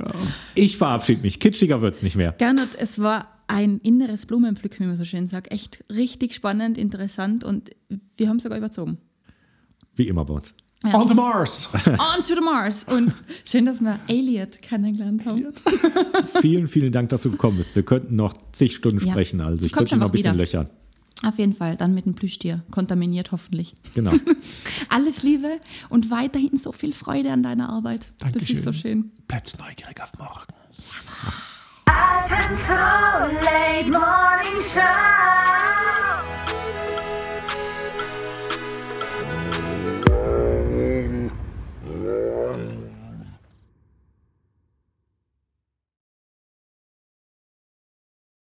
[SPEAKER 4] Ich verabschiede mich. Kitschiger wird's nicht mehr.
[SPEAKER 3] Gernot, es war ein inneres Blumenpflücken, wie man so schön sagt. Echt richtig spannend, interessant und wir haben sogar überzogen.
[SPEAKER 4] Wie immer bei uns.
[SPEAKER 2] On the Mars! [laughs]
[SPEAKER 3] On to the Mars! Und schön, dass wir Elliot kennengelernt haben. [laughs]
[SPEAKER 4] Vielen, vielen Dank, dass du gekommen bist. Wir könnten noch zig Stunden
[SPEAKER 3] Ja.
[SPEAKER 4] sprechen. Also ich
[SPEAKER 3] Kommt
[SPEAKER 4] könnte noch ein bisschen
[SPEAKER 3] wieder.
[SPEAKER 4] löchern.
[SPEAKER 3] Auf jeden Fall, dann mit dem Plüschtier. Kontaminiert hoffentlich.
[SPEAKER 4] Genau. [laughs]
[SPEAKER 3] Alles Liebe und weiterhin so viel Freude an deiner Arbeit. Das
[SPEAKER 2] Dankeschön.
[SPEAKER 3] ist so schön.
[SPEAKER 2] Bleibt neugierig auf morgen.
[SPEAKER 6] Alpenzoll Late Morning Show.